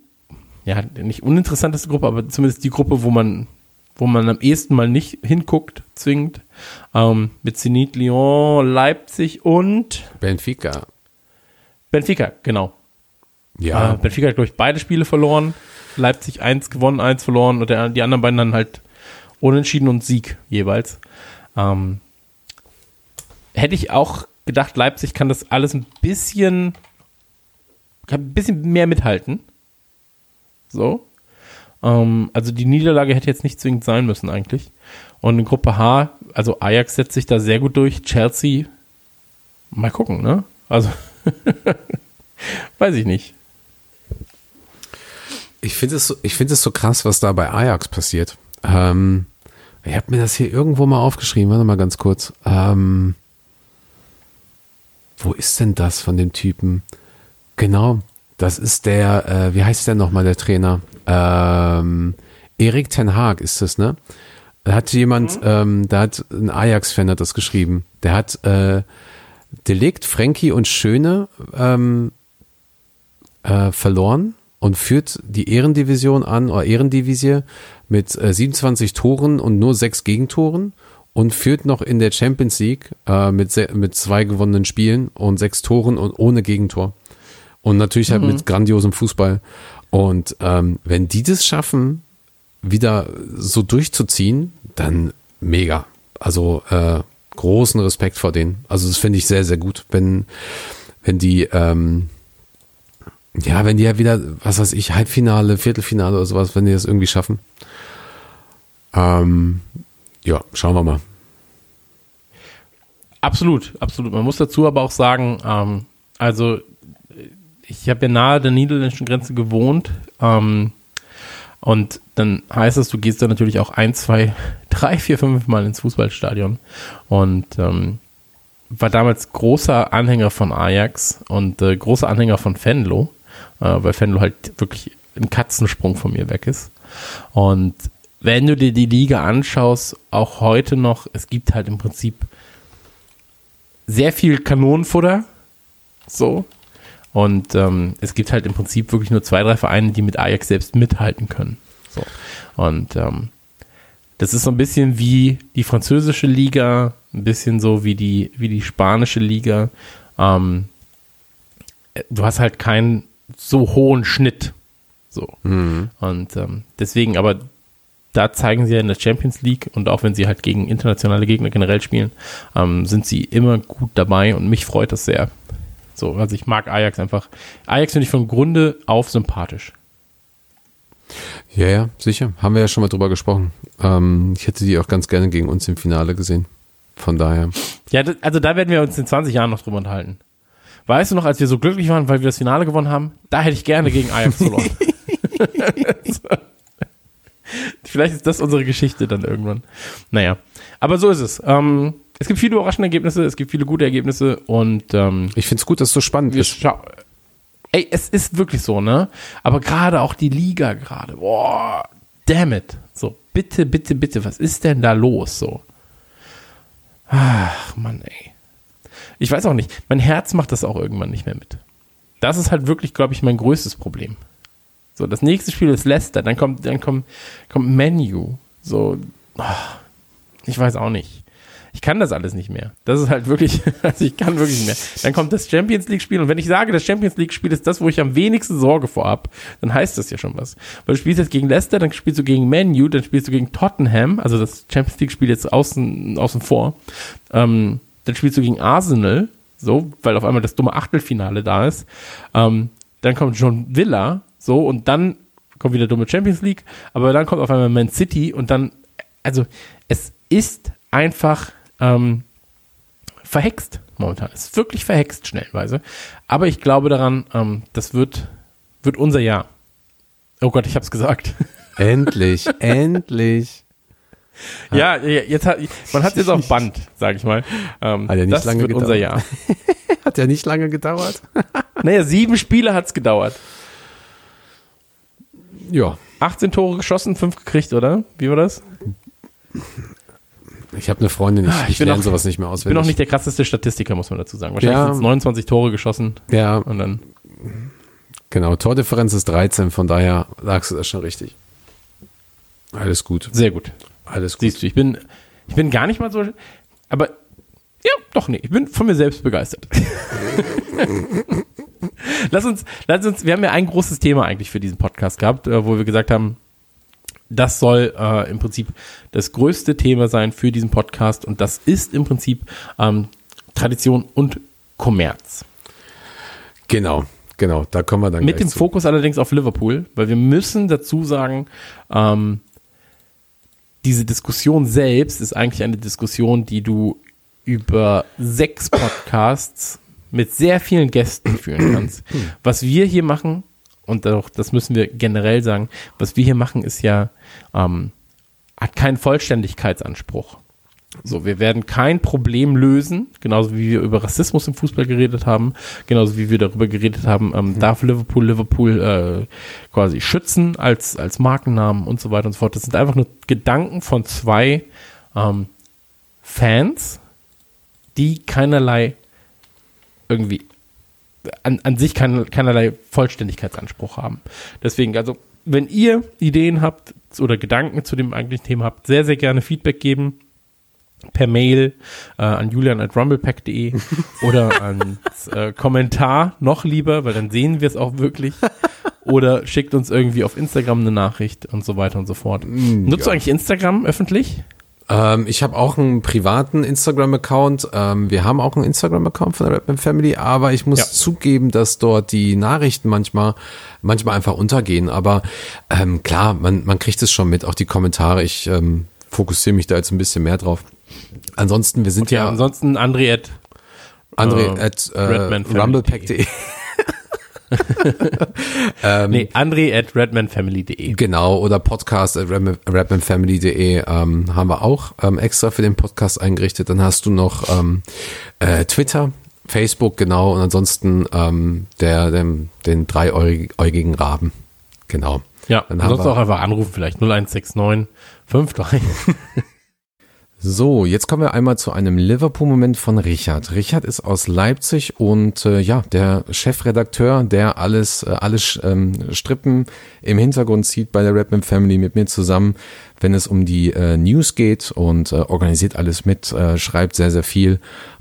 ja, nicht uninteressanteste Gruppe, aber zumindest die Gruppe, wo man, wo man am ehesten mal nicht hinguckt, zwingend. Ähm, mit Zenit, Lyon, Leipzig und Benfica. Benfica, genau. Ja, Äh, Benfica hat, glaube ich, beide Spiele verloren. Leipzig eins gewonnen, eins verloren und der, die anderen beiden dann halt unentschieden und Sieg jeweils. Ähm, hätte ich auch gedacht, Leipzig kann das alles ein bisschen, ein bisschen mehr mithalten. So. Ähm, also die Niederlage hätte jetzt nicht zwingend sein müssen eigentlich. Und in Gruppe H, also Ajax setzt sich da sehr gut durch. Chelsea, mal gucken, ne? Also, <laughs> weiß ich nicht. ich finde es, ich finde es so krass, was da bei Ajax passiert. Ähm, ich habe mir das hier irgendwo mal aufgeschrieben. Warte mal ganz kurz. Ähm, wo ist denn das von dem Typen? Genau, das ist der, äh, wie heißt der nochmal, der Trainer? Ähm, Erik Ten Haag ist das, ne? Da hat jemand, ähm, da hat ein Ajax-Fan hat das geschrieben. Der hat äh, Delikt, Frankie und Schöne ähm, äh, verloren und führt die Ehrendivision an oder Ehrendivisie mit äh, 27 Toren und nur sechs Gegentoren und führt noch in der Champions League äh, mit, mit zwei gewonnenen Spielen und sechs Toren und ohne Gegentor. Und natürlich halt mit grandiosem Fußball. Und ähm, wenn die das schaffen, wieder so durchzuziehen, dann mega. Also äh, großen Respekt vor denen. Also das finde ich sehr, sehr gut, wenn, wenn die, ähm, ja, wenn die ja wieder, was weiß ich, Halbfinale, Viertelfinale oder sowas, wenn die das irgendwie schaffen. Ähm, ja, schauen wir mal. Absolut, absolut. Man muss dazu aber auch sagen, ähm, also ich habe ja nahe der niederländischen Grenze gewohnt ähm, und dann heißt das, du gehst da natürlich auch ein, zwei, <laughs> drei, vier, fünf Mal ins Fußballstadion und ähm, war damals großer Anhänger von Ajax und äh, großer Anhänger von Venlo, äh, weil Venlo halt wirklich ein Katzensprung von mir weg ist. Und wenn du dir die Liga anschaust, auch heute noch, es gibt halt im Prinzip sehr viel Kanonenfutter. So. Und ähm, es gibt halt im Prinzip wirklich nur zwei, drei Vereine, die mit Ajax selbst mithalten können. So. Und ähm, das ist so ein bisschen wie die französische Liga, ein bisschen so wie die, wie die spanische Liga. Ähm, du hast halt keinen so hohen Schnitt. So. Und ähm, deswegen, aber da zeigen sie ja in der Champions League und auch wenn sie halt gegen internationale Gegner generell spielen, ähm, sind sie immer gut dabei und mich freut das sehr. So, also ich mag Ajax einfach. Ajax finde ich von Grunde auf sympathisch. Ja, ja, sicher. Haben wir ja schon mal drüber gesprochen. Ähm, ich hätte die auch ganz gerne gegen uns im Finale gesehen. Von daher. Ja, das, also da werden wir uns in 20 Jahren noch drüber unterhalten. Weißt du noch, als wir so glücklich waren, weil wir das Finale gewonnen haben? Da hätte ich gerne gegen Ajax verloren. <laughs> <laughs> Vielleicht ist das unsere Geschichte dann irgendwann. Naja, aber so ist es. Ähm, es gibt viele überraschende Ergebnisse, es gibt viele gute Ergebnisse und ähm, Ich finde es gut, dass es so spannend wir ist. Ey, es ist wirklich so, ne? Aber gerade auch die Liga gerade, boah, damn it. So, bitte, bitte, bitte, was ist denn da los? So. Ach, Mann, ey. Ich weiß auch nicht, mein Herz macht das auch irgendwann nicht mehr mit. Das ist halt wirklich, glaube ich, mein größtes Problem. So, das nächste Spiel ist Leicester, dann kommt, dann kommt, kommt Menu. So, ah, ich weiß auch nicht. Ich kann das alles nicht mehr. Das ist halt wirklich, <laughs> also ich kann wirklich nicht mehr. Dann kommt das Champions League Spiel und wenn ich sage, das Champions League Spiel ist das, wo ich am wenigsten Sorge vorhab, dann heißt das ja schon was. Weil du spielst jetzt gegen Leicester, dann spielst du gegen Menu, dann spielst du gegen Tottenham, also das Champions League Spiel jetzt außen, außen vor. Ähm, dann spielst du gegen Arsenal, so, weil auf einmal das dumme Achtelfinale da ist. Ähm, dann kommt John Villa, so, und dann kommt wieder dumme Champions League, aber dann kommt auf einmal Man City und dann, also es ist einfach ähm, verhext momentan. Es ist wirklich verhext schnellweise. Aber ich glaube daran, ähm, das wird, wird unser Jahr. Oh Gott, ich hab's gesagt. <laughs> Endlich, endlich. Ja, jetzt hat, man hat jetzt auf Band, sag ich mal. Ähm, Hat ja nicht das lange wird unser gedauert. Jahr. <laughs> Hat ja nicht lange gedauert. Naja, sieben Spiele hat's gedauert. Ja. 18 Tore geschossen, fünf gekriegt, oder? Wie war das? Ich habe eine Freundin, ich, Ah, ich ich, lerne auch- sowas nicht mehr Ich auswendig. bin auch nicht der krasseste Statistiker, muss man dazu sagen. Wahrscheinlich Ja. sind's 29 Tore geschossen ja, und dann. genau. Tordifferenz ist 13, von daher lagst du das schon richtig. Alles gut. Sehr gut. Alles gut. Siehst du, ich bin, ich bin gar nicht mal so, aber ja, doch nee, ich bin von mir selbst begeistert. <laughs> lass uns, lass uns, wir haben ja ein großes Thema eigentlich für diesen Podcast gehabt, äh, wo wir gesagt haben, das soll äh, im Prinzip das größte Thema sein für diesen Podcast und das ist im Prinzip ähm, Tradition und Kommerz. Genau, genau. Da kommen wir dann Mit dem zu. Fokus allerdings auf Liverpool, weil wir müssen dazu sagen, ähm, diese Diskussion selbst ist eigentlich eine Diskussion, die du über sechs Podcasts mit sehr vielen Gästen führen kannst. Was wir hier machen, und auch das müssen wir generell sagen, was wir hier machen, ist ja, ähm, hat keinen Vollständigkeitsanspruch. So, wir werden kein Problem lösen, genauso wie wir über Rassismus im Fußball geredet haben, genauso wie wir darüber geredet haben, ähm, darf Liverpool Liverpool äh, quasi schützen als, als Markennamen und so weiter und so fort. Das sind einfach nur Gedanken von zwei ähm, Fans, die keinerlei irgendwie an, an sich kein, keinerlei Vollständigkeitsanspruch haben. Deswegen, also, wenn ihr Ideen habt oder Gedanken zu dem eigentlichen Thema habt, sehr, sehr gerne Feedback geben per Mail äh, an julian at rumblepack.de <laughs> oder ans äh, Kommentar noch lieber, weil dann sehen wir es auch wirklich. Oder schickt uns irgendwie auf Instagram eine Nachricht und so weiter und so fort. Nutzt du eigentlich Instagram öffentlich? Ähm, ich habe auch einen privaten Instagram-Account. Ähm, wir haben auch einen Instagram-Account von der Rapman Family, aber ich muss Ja. zugeben, dass dort die Nachrichten manchmal, manchmal einfach untergehen. Aber ähm, klar, man, man kriegt es schon mit, auch die Kommentare. Ich ähm, fokussiere mich da jetzt ein bisschen mehr drauf. Ansonsten, wir sind Ja, ja, ansonsten André at André äh, at äh, redmanfamily.de. rumblepack.de. <laughs> nee, André at redmanfamily.de. Genau, oder Podcast at rapmanfamily.de ähm, haben wir auch ähm, extra für den Podcast eingerichtet. Dann hast du noch ähm, äh, Twitter, Facebook, genau, und ansonsten ähm, der, dem, den dreiäugigen Raben. Genau. Ja, Dann ansonsten wir- auch einfach anrufen, vielleicht 0169 53. <laughs> So, jetzt kommen wir einmal zu einem Liverpool-Moment von Richard. Richard ist aus Leipzig und äh, ja, der Chefredakteur, der alles, äh, alle ähm, Strippen im Hintergrund zieht bei der Rapman Family mit mir zusammen, wenn es um die äh, News geht und äh, organisiert alles mit, äh, schreibt sehr, sehr viel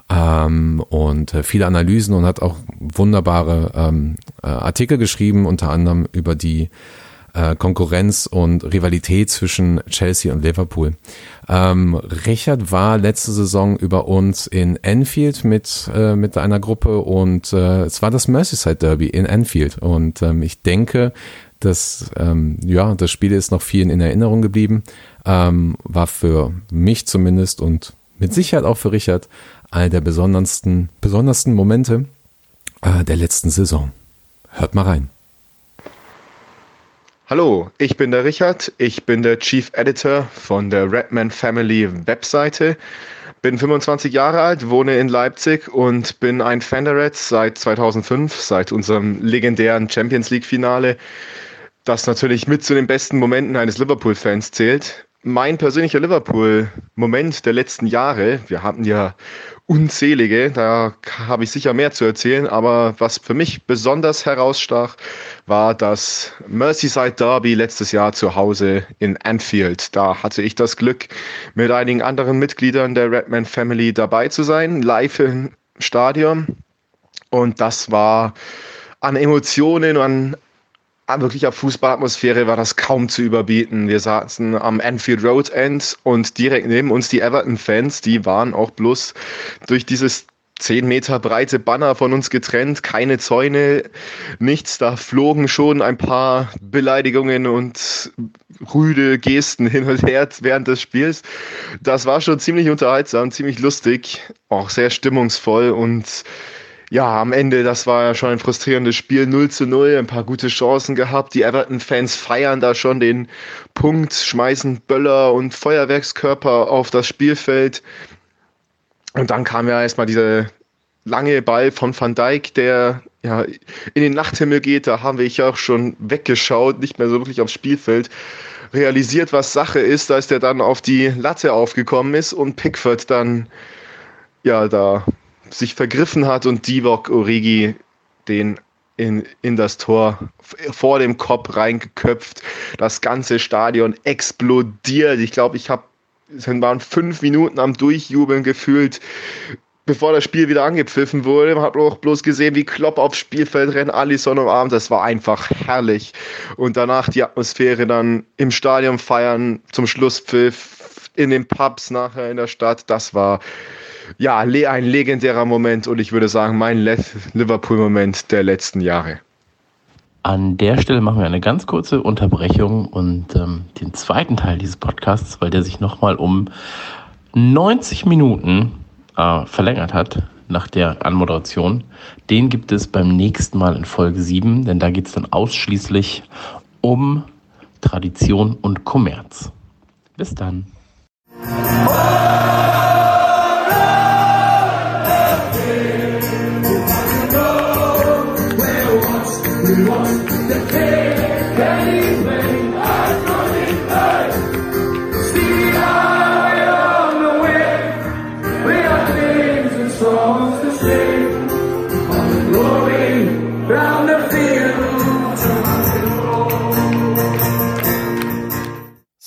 ähm, und äh, viele Analysen und hat auch wunderbare ähm, äh, Artikel geschrieben, unter anderem über die äh, Konkurrenz und Rivalität zwischen Chelsea und Liverpool. Ähm, Richard war letzte Saison über uns in Anfield mit, äh, mit einer Gruppe und äh, es war das Merseyside Derby in Anfield und ähm, ich denke, dass ähm, ja, das Spiel ist noch vielen in Erinnerung geblieben, ähm, war für mich zumindest und mit Sicherheit auch für Richard einer der besondersten, besondersten Momente äh, der letzten Saison. Hört mal rein. Hallo, ich bin der Richard. Ich bin der Chief Editor von der Redman Family Webseite. Bin 25 Jahre alt, wohne in Leipzig und bin ein Fan der Reds seit 2005, seit unserem legendären Champions League Finale, das natürlich mit zu den besten Momenten eines Liverpool-Fans zählt mein persönlicher Liverpool-Moment der letzten Jahre, wir hatten ja unzählige, da habe ich sicher mehr zu erzählen, aber was für mich besonders herausstach, war das Merseyside Derby letztes Jahr zu Hause in Anfield. Da hatte ich das Glück, mit einigen anderen Mitgliedern der Redman Family dabei zu sein, live im Stadion. Und das war an Emotionen, an Ah, wirklicher Fußballatmosphäre war das kaum zu überbieten. Wir saßen am Anfield Road End und direkt neben uns die Everton-Fans, die waren auch bloß durch dieses zehn Meter breite Banner von uns getrennt, keine Zäune, nichts. Da flogen schon ein paar Beleidigungen und rüde Gesten hin und her während des Spiels. Das war schon ziemlich unterhaltsam, ziemlich lustig, auch sehr stimmungsvoll und ja, am Ende, das war ja schon ein frustrierendes Spiel, 0 zu 0, ein paar gute Chancen gehabt. Die Everton-Fans feiern da schon den Punkt, schmeißen Böller und Feuerwerkskörper auf das Spielfeld. Und dann kam ja erstmal dieser lange Ball von Van Dijk, der ja in den Nachthimmel geht. Da haben wir ja auch schon weggeschaut, nicht mehr so wirklich aufs Spielfeld realisiert, was Sache ist, als der dann auf die Latte aufgekommen ist und Pickford dann ja da sich vergriffen hat und Divock Origi den in, in das Tor vor dem Kopf reingeköpft. Das ganze Stadion explodiert. Ich glaube, ich habe es waren fünf Minuten am Durchjubeln gefühlt, bevor das Spiel wieder angepfiffen wurde. Man hat auch bloß gesehen, wie Klopp aufs Spielfeld rennt, Alisson umarmt. Das war einfach herrlich. Und danach die Atmosphäre dann im Stadion feiern, zum Schlusspfiff, in den Pubs nachher in der Stadt. Das war ja, ein legendärer Moment und ich würde sagen, mein Liverpool-Moment der letzten Jahre. An der Stelle machen wir eine ganz kurze Unterbrechung und ähm, den zweiten Teil dieses Podcasts, weil der sich nochmal um 90 Minuten äh, verlängert hat nach der Anmoderation. Den gibt es beim nächsten Mal in Folge 7, denn da geht es dann ausschließlich um Tradition und Kommerz. Bis dann.